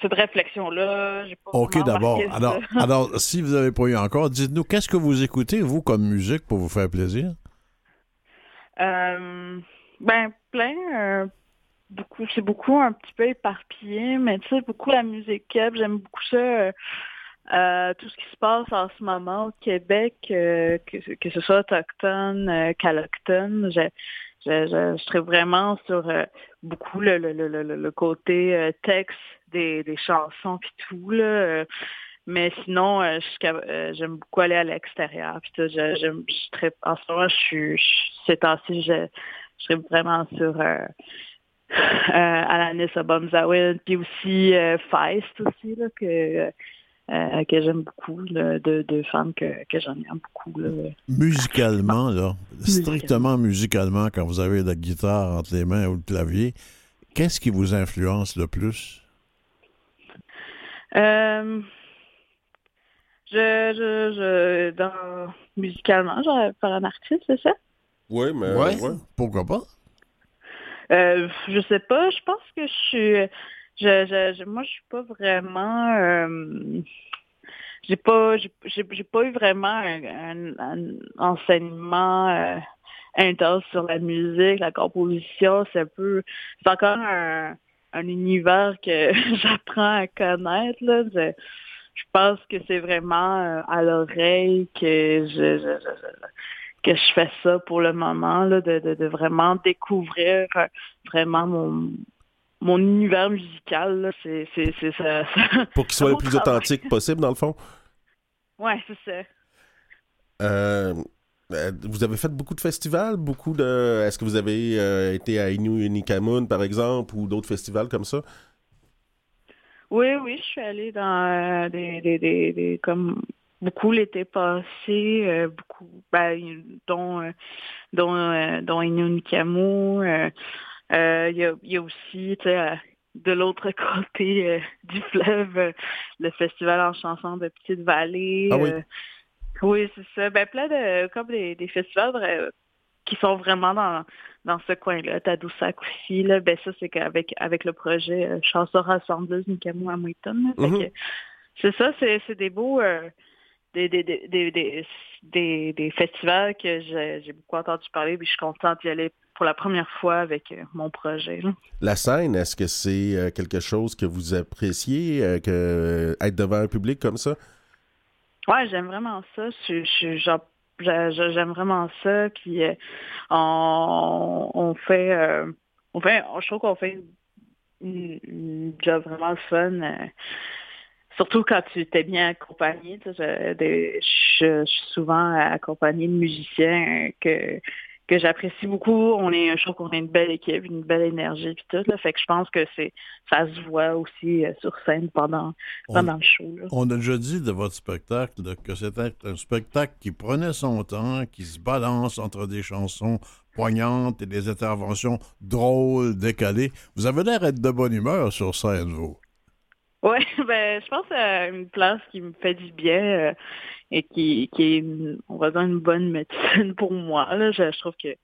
cette réflexion-là. OK, d'abord. Alors, alors, si vous n'avez pas eu encore, dites-nous, qu'est-ce que vous écoutez, vous, comme musique, pour vous faire plaisir? Euh, ben plein. euh, beaucoup, c'est beaucoup un petit peu éparpillé, mais tu sais, beaucoup la musique j'aime beaucoup ça. euh, euh, tout ce qui se passe en ce moment au Québec, euh, que, que ce soit autochtone, euh, je, je, je, je serais vraiment sur euh, beaucoup le, le, le, le, côté euh, texte des, des chansons puis tout là. euh, mais sinon, j'aime beaucoup aller à l'extérieur. Tout, je- je en ce moment, je suis, ces temps-ci, je, serais vraiment sur euh, Alanis Obomzawin, puis aussi Feist aussi, là, que, euh, que j'aime beaucoup, là, de, de femmes que, que j'en aime beaucoup. Là. Musicalement, là, strictement musicalement, quand vous avez la guitare entre les mains ou le clavier, qu'est-ce qui vous influence le plus? Euh, je, je, je, dans, musicalement, j'aurais faire un artiste, c'est ça? Oui, mais... ouais. Pourquoi pas? Euh, je sais pas, je pense que je suis je, je, je- moi je suis pas vraiment euh, j'ai pas j'ai pas eu vraiment un, enseignement euh, intense sur la musique, la composition, c'est un peu c'est encore un, un univers que j'apprends à connaître là. Je, pense que c'est vraiment euh, à l'oreille que je, que je fais ça pour le moment, là, de, de, de vraiment découvrir vraiment mon, mon univers musical. C'est, ça. ça- Pour qu'il soit le plus travail. authentique possible, dans le fond? Ouais, c'est ça. Euh, euh, vous avez fait beaucoup de festivals, beaucoup de... Est-ce que vous avez euh, été à Inu Nikamun, par exemple, ou d'autres festivals comme ça? Oui, oui, je suis allée dans euh, des, des, des, des- comme beaucoup l'été passé, beaucoup, ben, dont, euh, dont, euh, dont Inunikamu. Euh, Il y, a, il y a aussi, tu sais, euh, de l'autre côté euh, du fleuve, euh, le festival en chanson de Petite Vallée. Ah oui. oui, c'est ça. Ben, plein de, comme des, des festivals qui sont vraiment dans, dans ce coin-là. Tadoussac aussi, là. Ben, ça, c'est qu'avec, avec le projet Chanson rassembleuse Nikamu à Mhm. que c'est ça, c'est, des beaux, des, des, des, des, des, festivals que j'ai, j'ai beaucoup entendu parler, puis je suis contente d'y aller pour la première fois avec euh, mon projet, là. La scène, est-ce que c'est euh, quelque chose que vous appréciez, euh, que être devant un public comme ça? Ouais, j'aime vraiment ça. Je, je, genre, j'a- j'a- j'aime vraiment ça. Puis on, on fait, euh, on fait, je trouve qu'on fait une, une job vraiment fun. euh, surtout quand tu t'es bien accompagné. je- je suis souvent accompagnée de musiciens que que j'apprécie beaucoup. On est, je trouve qu'on est une belle équipe, une belle énergie puis tout. Là, fait que je pense que c'est, ça se voit aussi euh, sur scène pendant pendant le show. Là. On a déjà dit de votre spectacle là, que c'était un spectacle qui prenait son temps, qui se balance entre des chansons poignantes et des interventions drôles, décalées. Vous avez l'air d'être de bonne humeur sur scène, vous. Oui, ben, je pense à une place qui me fait du bien euh, et qui, qui est, une- on va dire, une bonne médecine pour moi. Là. Je, je trouve que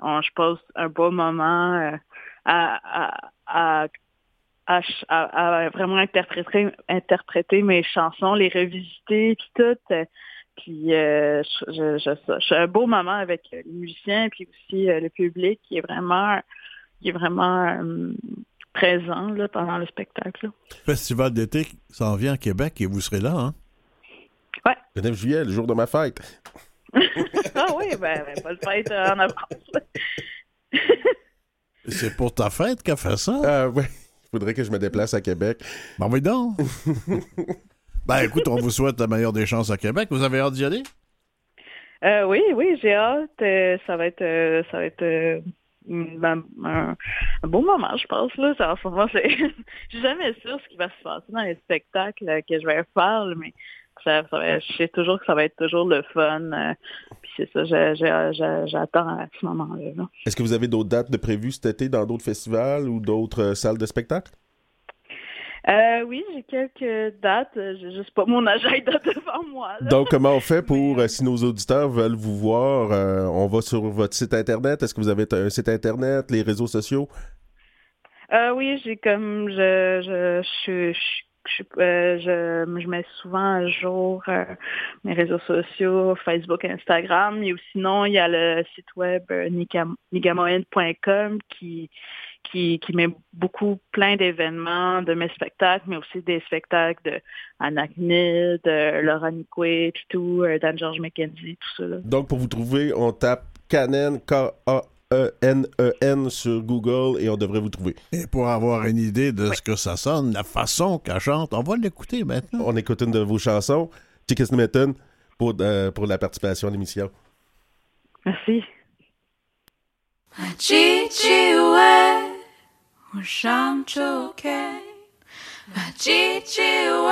on- je passe un bon moment euh, à, à, à, à, vraiment interpréter, interpréter mes chansons, les revisiter, puis tout. euh, Puis euh, je, je, je, je- un beau moment avec les musiciens, puis aussi euh, le public qui est vraiment, qui est vraiment euh, présent là, pendant le spectacle. là. Festival d'été s'en vient à Québec et vous serez là, hein? Le 9 juillet, le jour de ma fête. ah oui, ben, ben pas le fête euh, en avance. C'est pour ta fête qu'a fait ça? Ah ouais, il faudrait que je me déplace à Québec. Ben oui donc. ben écoute, on vous souhaite la meilleure des chances à Québec. Vous avez hâte d'y aller? Euh, oui, oui, j'ai hâte. Euh, ça va être, euh, ça va être euh, ben, un, un beau moment, je pense. Là. Ça, en je suis jamais sûre ce qui va se passer dans les spectacles euh, que je vais faire, mais ça, je sais toujours que ça va être toujours le fun. euh, puis c'est ça, j'attends à ce moment-là. là. Est-ce que vous avez d'autres dates de prévues cet été dans d'autres festivals ou d'autres euh, salles de spectacle? Euh, oui, j'ai quelques dates. J'ai juste pas mon agenda devant moi. là. Donc, comment on fait pour, Mais, euh, si nos auditeurs veulent vous voir, euh, on va sur votre site Internet? Est-ce que vous avez un site Internet, les réseaux sociaux? Euh, oui, j'ai comme je je je, je, je, euh, je, je mets souvent à jour euh, mes réseaux sociaux, Facebook, Instagram, ou sinon il y a le site web euh, nigamoen.com qui qui qui met beaucoup plein d'événements de mes spectacles, mais aussi des spectacles de Anacnid, de Laura Nicoué, puis tout, euh, d'Anne-Georges McKenzie, tout ça. Là. Donc, pour vous trouver, on tape Canen, K-A-E-N-E-N sur Google et on devrait vous trouver. Et pour avoir une idée de ce que ça sonne, la façon qu'elle chante, on va l'écouter maintenant. On écoute une de vos chansons, Chicken Mitten, pour, euh, pour la participation à l'émission. Merci. 我上周给把机器喂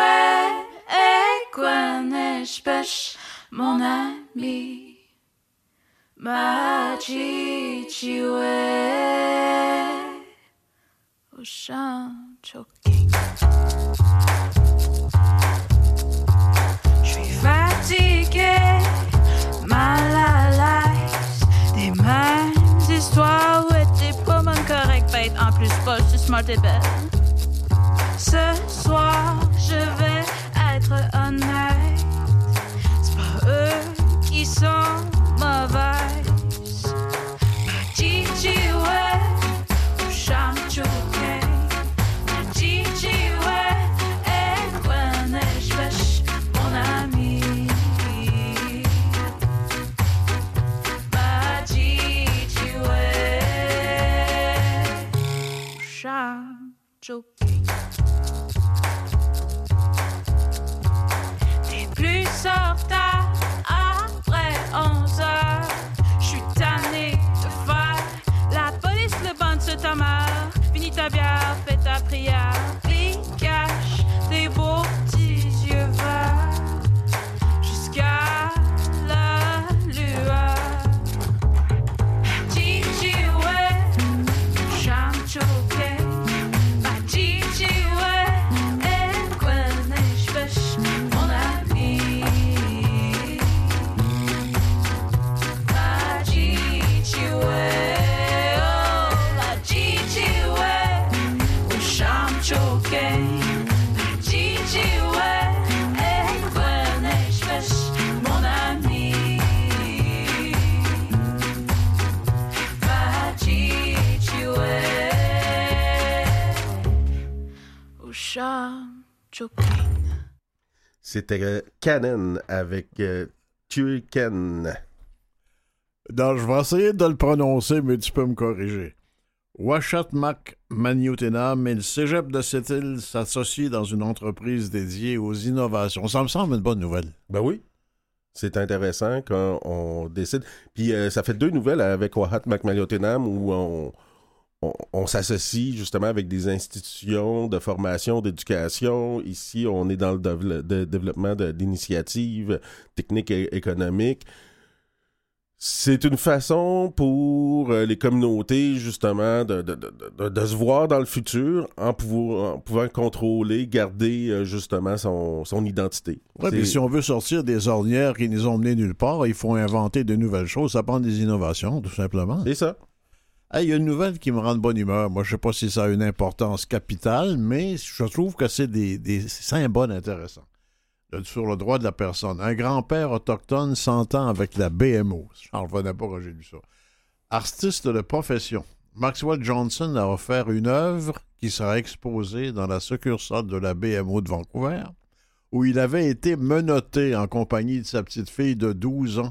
关 es pêche mon ami ma chichi we au chant choqué Ce soir, je vais être honnête, c'est pas eux qui sont C'était Canon avec euh, Ken. Non, je vais essayer de le prononcer, mais tu peux me corriger. Washat Mac Maniotenam et le cégep de cette île s'associent dans une entreprise dédiée aux innovations. Ça me semble une bonne nouvelle. Ben oui. C'est intéressant quand on décide. Puis euh, ça fait deux nouvelles avec Wahat Macmaliotenam où on, on, s'associe justement avec des institutions de formation, d'éducation. Ici, on est dans le développement d'initiatives techniques et économiques. C'est une façon pour euh, les communautés, justement, de, se voir dans le futur en, pouvant contrôler, garder, euh, justement, son, identité. Oui, mais si on veut sortir des ornières qui nous ont menés nulle part, il faut inventer de nouvelles choses. Ça prend des innovations, tout simplement. C'est ça. Il y a une nouvelle qui me rend de bonne humeur. Moi, je ne sais pas si ça a une importance capitale, mais je trouve que c'est des, des symboles intéressants sur le droit de la personne. Un grand-père autochtone s'entend avec la BMO. Je n'en revenais pas quand j'ai lu ça. Artiste de profession. Maxwell Johnson a offert une œuvre qui sera exposée dans la succursale de la BMO de Vancouver, où il avait été menotté en compagnie de sa petite fille de 12 ans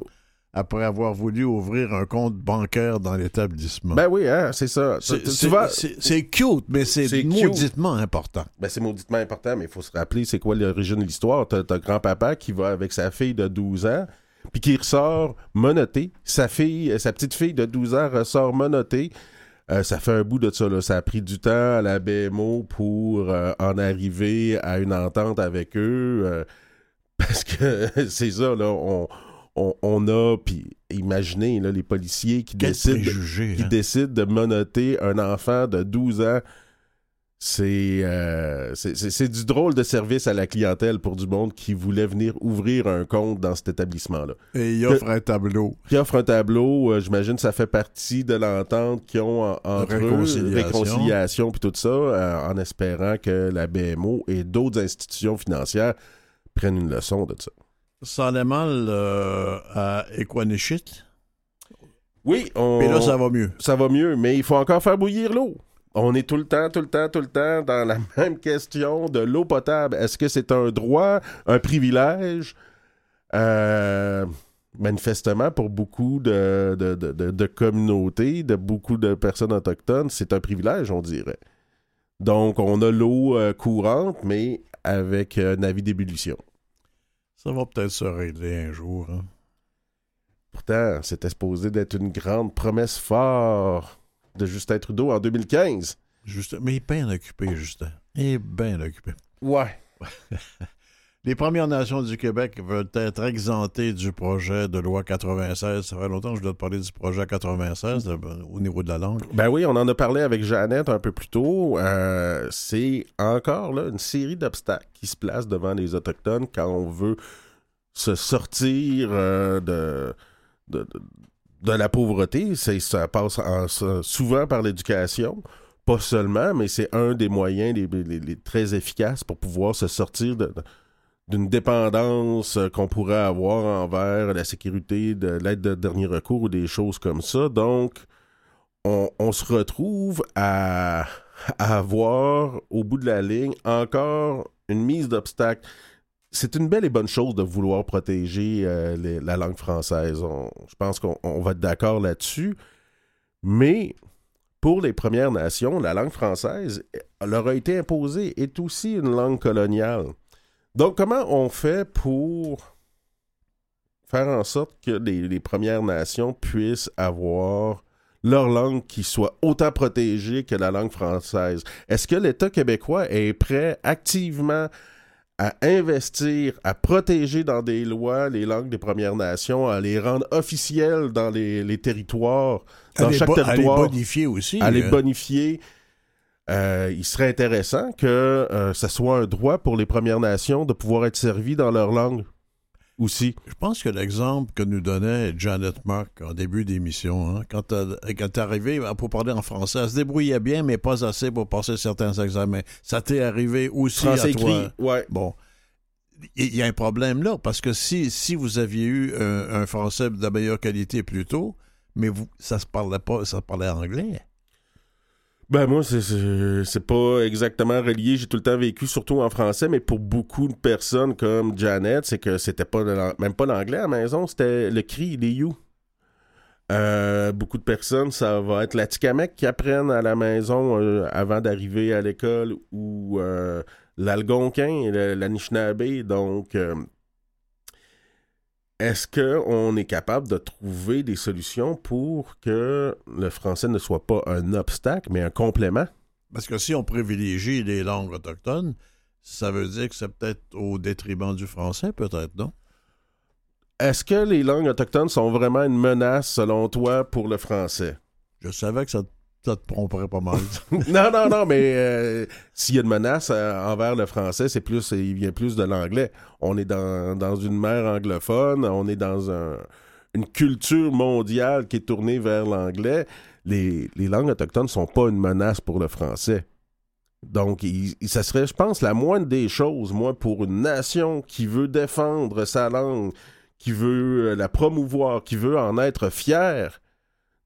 après avoir voulu ouvrir un compte bancaire dans l'établissement. Ben oui, hein, c'est ça. C'est cute, mais c'est mauditement important. Ben c'est mauditement important, mais il faut se rappeler c'est quoi l'origine de l'histoire. T'as un grand-papa qui va avec sa fille de 12 ans, puis qui ressort menotté. Sa fille, sa petite fille de 12 ans ressort monoté. Euh, ça fait un bout de ça. Là. Ça a pris du temps à la BMO pour euh, en arriver à une entente avec eux. Euh, parce que c'est ça, là, on, on, a, puis imaginez les policiers qui, décident, qui hein. décident de monoter un enfant de 12 ans. Euh, c'est du drôle de service à la clientèle pour du monde qui voulait venir ouvrir un compte dans cet établissement-là. Et il offre un tableau. Il offre un tableau, euh, j'imagine ça fait partie de l'entente qu'ils ont entre réconciliation. eux, réconciliation puis tout ça, euh, en espérant que la BMO et d'autres institutions financières prennent une leçon de ça. Ça allait mal euh, à Equanichit. Oui, on... Mais là, ça va mieux. Ça va mieux, mais il faut encore faire bouillir l'eau. On est tout le temps, tout le temps, tout le temps dans la même question de l'eau potable. Est-ce que c'est un droit, un privilège? Euh, manifestement, pour beaucoup de, de, communautés, de beaucoup de personnes autochtones, c'est un privilège, on dirait. Donc, on a l'eau euh, courante, mais avec un avis d'ébullition. Ça va peut-être se régler un jour. Hein. Pourtant, c'était supposé d'être une grande promesse forte de Justin Trudeau en 2015. Juste, mais il est bien occupé, Justin. Il est bien occupé. Ouais. Les Premières Nations du Québec veulent être exemptées du projet de loi 96. Ça fait longtemps que je dois te parler du projet 96 au niveau de la langue. Ben oui, on en a parlé avec Jeannette un peu plus tôt. Euh, c'est encore là, une série d'obstacles qui se placent devant les Autochtones quand on veut se sortir euh, de, la pauvreté. Ça passe souvent par l'éducation pas seulement, mais c'est un des moyens les, très efficaces pour pouvoir se sortir de, d'une dépendance euh, qu'on pourrait avoir envers la sécurité, de l'aide de dernier recours ou des choses comme ça. Donc, on, se retrouve à, avoir, au bout de la ligne, encore une mise d'obstacle. C'est une belle et bonne chose de vouloir protéger euh, la langue française. je pense qu'on va être d'accord là-dessus. Mais pour les Premières Nations, la langue française leur a été imposée, est aussi une langue coloniale. Donc, comment on fait pour faire en sorte que les, Premières Nations puissent avoir leur langue qui soit autant protégée que la langue française? Est-ce que l'État québécois est prêt activement à investir, à protéger dans des lois les langues des Premières Nations, à les rendre officielles dans les, territoires, dans chaque territoire. À les bonifier aussi. À les hein. bonifier. Euh, il serait intéressant que euh, ce soit un droit pour les Premières Nations de pouvoir être servis dans leur langue aussi. Je pense que l'exemple que nous donnait Janet Mark en début d'émission, hein, quand elle est arrivée pour parler en français, elle se débrouillait bien, mais pas assez pour passer certains examens. Ça t'est arrivé aussi à toi? ouais. Bon. Il y a un problème là, parce que si, si vous aviez eu un, français de meilleure qualité plus tôt, mais vous, ça se parlait pas, ça parlait anglais. Ben moi, c'est pas exactement relié. J'ai tout le temps vécu, surtout en français, mais pour beaucoup de personnes comme Janet, c'est que c'était pas même pas l'anglais à la maison, c'était le cri, les you. Euh, beaucoup de personnes, ça va être la ticamec qui apprennent à la maison euh, avant d'arriver à l'école ou euh, l'algonquin, l'Anishinaabe. Donc, est-ce qu'on est capable de trouver des solutions pour que le français ne soit pas un obstacle, mais un complément? Parce que si on privilégie les langues autochtones, ça veut dire que c'est peut-être au détriment du français, peut-être, non? Est-ce que les langues autochtones sont vraiment une menace, selon toi, pour le français? Je savais que ça, te tromperait pas mal. non, non, non, mais euh, s'il y a une menace euh, envers le français, c'est plus, il vient plus de l'anglais. On est dans, une mer anglophone, on est dans une culture mondiale qui est tournée vers l'anglais. Les, langues autochtones ne sont pas une menace pour le français. Donc, ça serait, je pense, la moindre des choses, moi, pour une nation qui veut défendre sa langue, qui veut euh, la promouvoir, qui veut en être fier,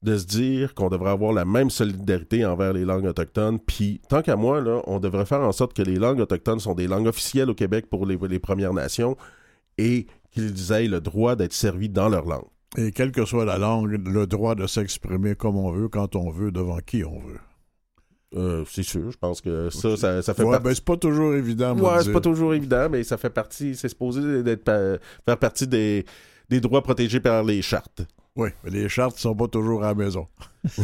de se dire qu'on devrait avoir la même solidarité envers les langues autochtones. Puis, tant qu'à moi, là, on devrait faire en sorte que les langues autochtones sont des langues officielles au Québec pour les, Premières Nations et qu'ils aient le droit d'être servis dans leur langue. Et quelle que soit la langue, le droit de s'exprimer comme on veut, quand on veut, devant qui on veut. Euh, c'est sûr, je pense que ça, ça, fait ouais, partie. Ben, c'est pas toujours évident. Ouais, c'est pas toujours évident, mais ça fait partie, c'est supposé d'être faire partie des, des droits protégés par les chartes. Oui, mais les chartes ne sont pas toujours à la maison.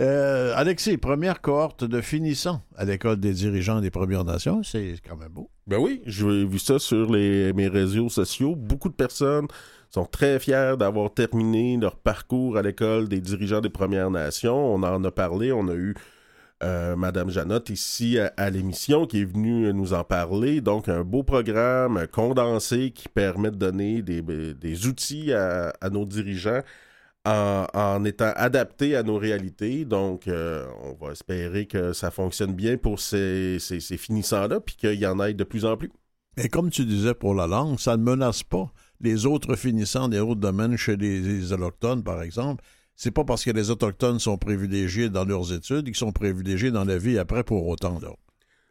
euh, Alexis, première cohorte de finissants à l'école des dirigeants des Premières Nations, c'est quand même beau. Ben oui, j'ai vu ça sur les, mes réseaux sociaux. Beaucoup de personnes sont très fiers d'avoir terminé leur parcours à l'école des dirigeants des Premières Nations. On en a parlé, on a eu euh, Madame Janotte ici à, l'émission qui est venue nous en parler. Donc, un beau programme condensé qui permet de donner des, outils à, nos dirigeants en, étant adapté à nos réalités. Donc, euh, on va espérer que ça fonctionne bien pour ces, finissants-là, puis qu'il y en ait de plus en plus. Et comme tu disais pour la langue, ça ne menace pas les autres finissants des routes de domaine chez les, Autochtones, par exemple. C'est pas parce que les Autochtones sont privilégiés dans leurs études qu'ils sont privilégiés dans la vie après pour autant. Là.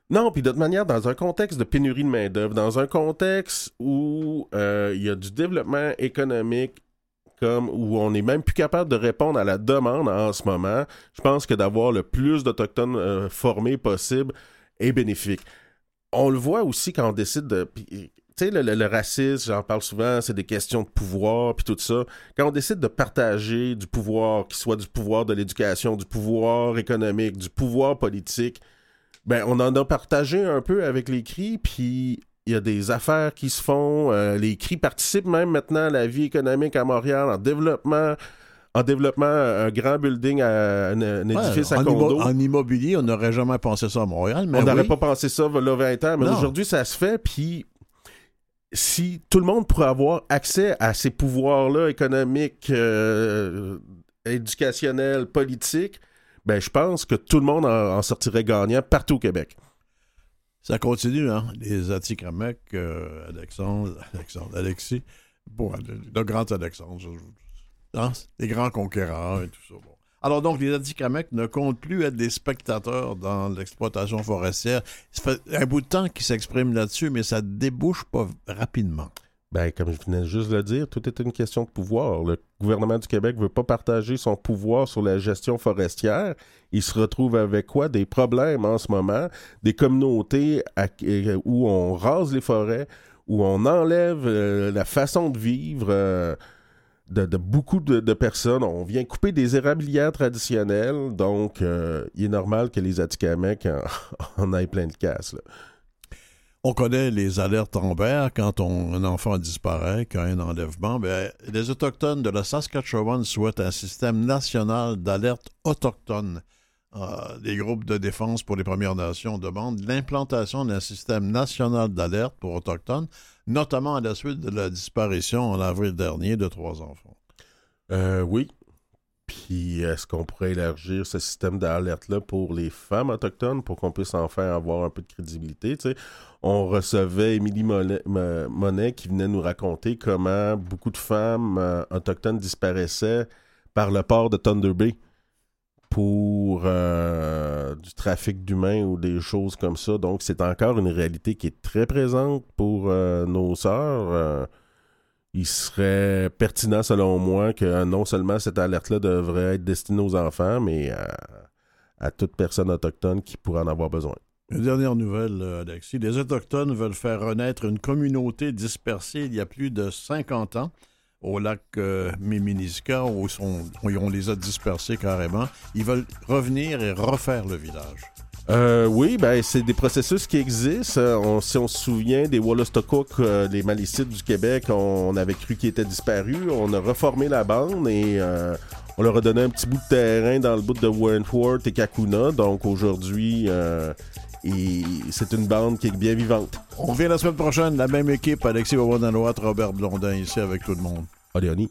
Non, puis d'autre manière, dans un contexte de pénurie de main-d'œuvre, dans un contexte où euh, il y a du développement économique comme où on n'est même plus capable de répondre à la demande en ce moment, je pense que d'avoir le plus d'Autochtones euh, formés possible est bénéfique. On le voit aussi quand on décide de tu sais, le, racisme, j'en parle souvent, c'est des questions de pouvoir, puis tout ça. Quand on décide de partager du pouvoir, qu'il soit du pouvoir de l'éducation, du pouvoir économique, du pouvoir politique, ben, on en a partagé un peu avec les CRI, puis il y a des affaires qui se font. Euh, les CRI participent même maintenant à la vie économique à Montréal, en développement en développement un grand building, à, un, édifice à condo. en immobilier, on n'aurait jamais pensé ça à Montréal. Mais on n'aurait pas pensé ça a 20 ans, mais aujourd'hui, ça se fait. Puis si tout le monde pourrait avoir accès à ces pouvoirs-là économiques, euh, éducationnels, politiques, ben je pense que tout le monde en, sortirait gagnant partout au Québec. Ça continue, hein? Les Atikamek, euh, Alexandre, Alexandre, Alexis, bon, le, grand Alexandre, hein? les grands conquérants et tout ça. Alors donc, les Atikamek ne comptent plus être des spectateurs dans l'exploitation forestière. Ça un bout de temps qu'ils s'expriment là-dessus, mais ça débouche pas rapidement. Ben, comme je venais juste de le dire, tout est une question de pouvoir. Le gouvernement du Québec ne veut pas partager son pouvoir sur la gestion forestière. Il se retrouve avec quoi? Des problèmes en ce moment, des communautés où on rase les forêts, où on enlève euh, la façon de vivre. Euh, de, beaucoup de, personnes. On vient couper des érablières traditionnelles, donc euh, il est normal que les Atikamekw en, en aient plein de casse. On connaît les alertes en Amber quand un enfant disparaît, quand un enlèvement. Ben, les Autochtones de la Saskatchewan souhaitent un système national d'alerte autochtone. Euh, des groupes de défense pour les Premières Nations demandent l'implantation d'un système national d'alerte pour Autochtones notamment à la suite de la disparition en avril dernier de trois enfants. Euh, oui. Puis est-ce qu'on pourrait élargir ce système d'alerte-là pour les femmes autochtones pour qu'on puisse enfin avoir un peu de crédibilité? On recevait Émilie Monet, qui venait nous raconter comment beaucoup de femmes euh, autochtones disparaissaient par le port de Thunder Bay. Pour euh, du trafic d'humains ou des choses comme ça. Donc, c'est encore une réalité qui est très présente pour euh, nos sœurs. Euh, il serait pertinent, selon moi, que non seulement cette alerte-là devrait être destinée aux enfants, mais à, toute personne autochtone qui pourrait en avoir besoin. Une dernière nouvelle, Alexis. Les Autochtones veulent faire renaître une communauté dispersée il y a plus de 50 ans au lac euh, Miminiska, où, on les a dispersés carrément. Ils veulent revenir et refaire le village. Euh, oui, ben, c'est des processus qui existent. Euh, si on se souvient des Wallastokuk, les Malicites du Québec, on, avait cru qu'ils étaient disparus. On a reformé la bande et on leur a donné un petit bout de terrain dans le bout de Wentworth et Kakuna. Donc aujourd'hui, c'est une bande qui est bien vivante. On revient la semaine prochaine, la même équipe, Alexis Wawananoat, Robert Blondin, ici avec tout le monde. Adioni.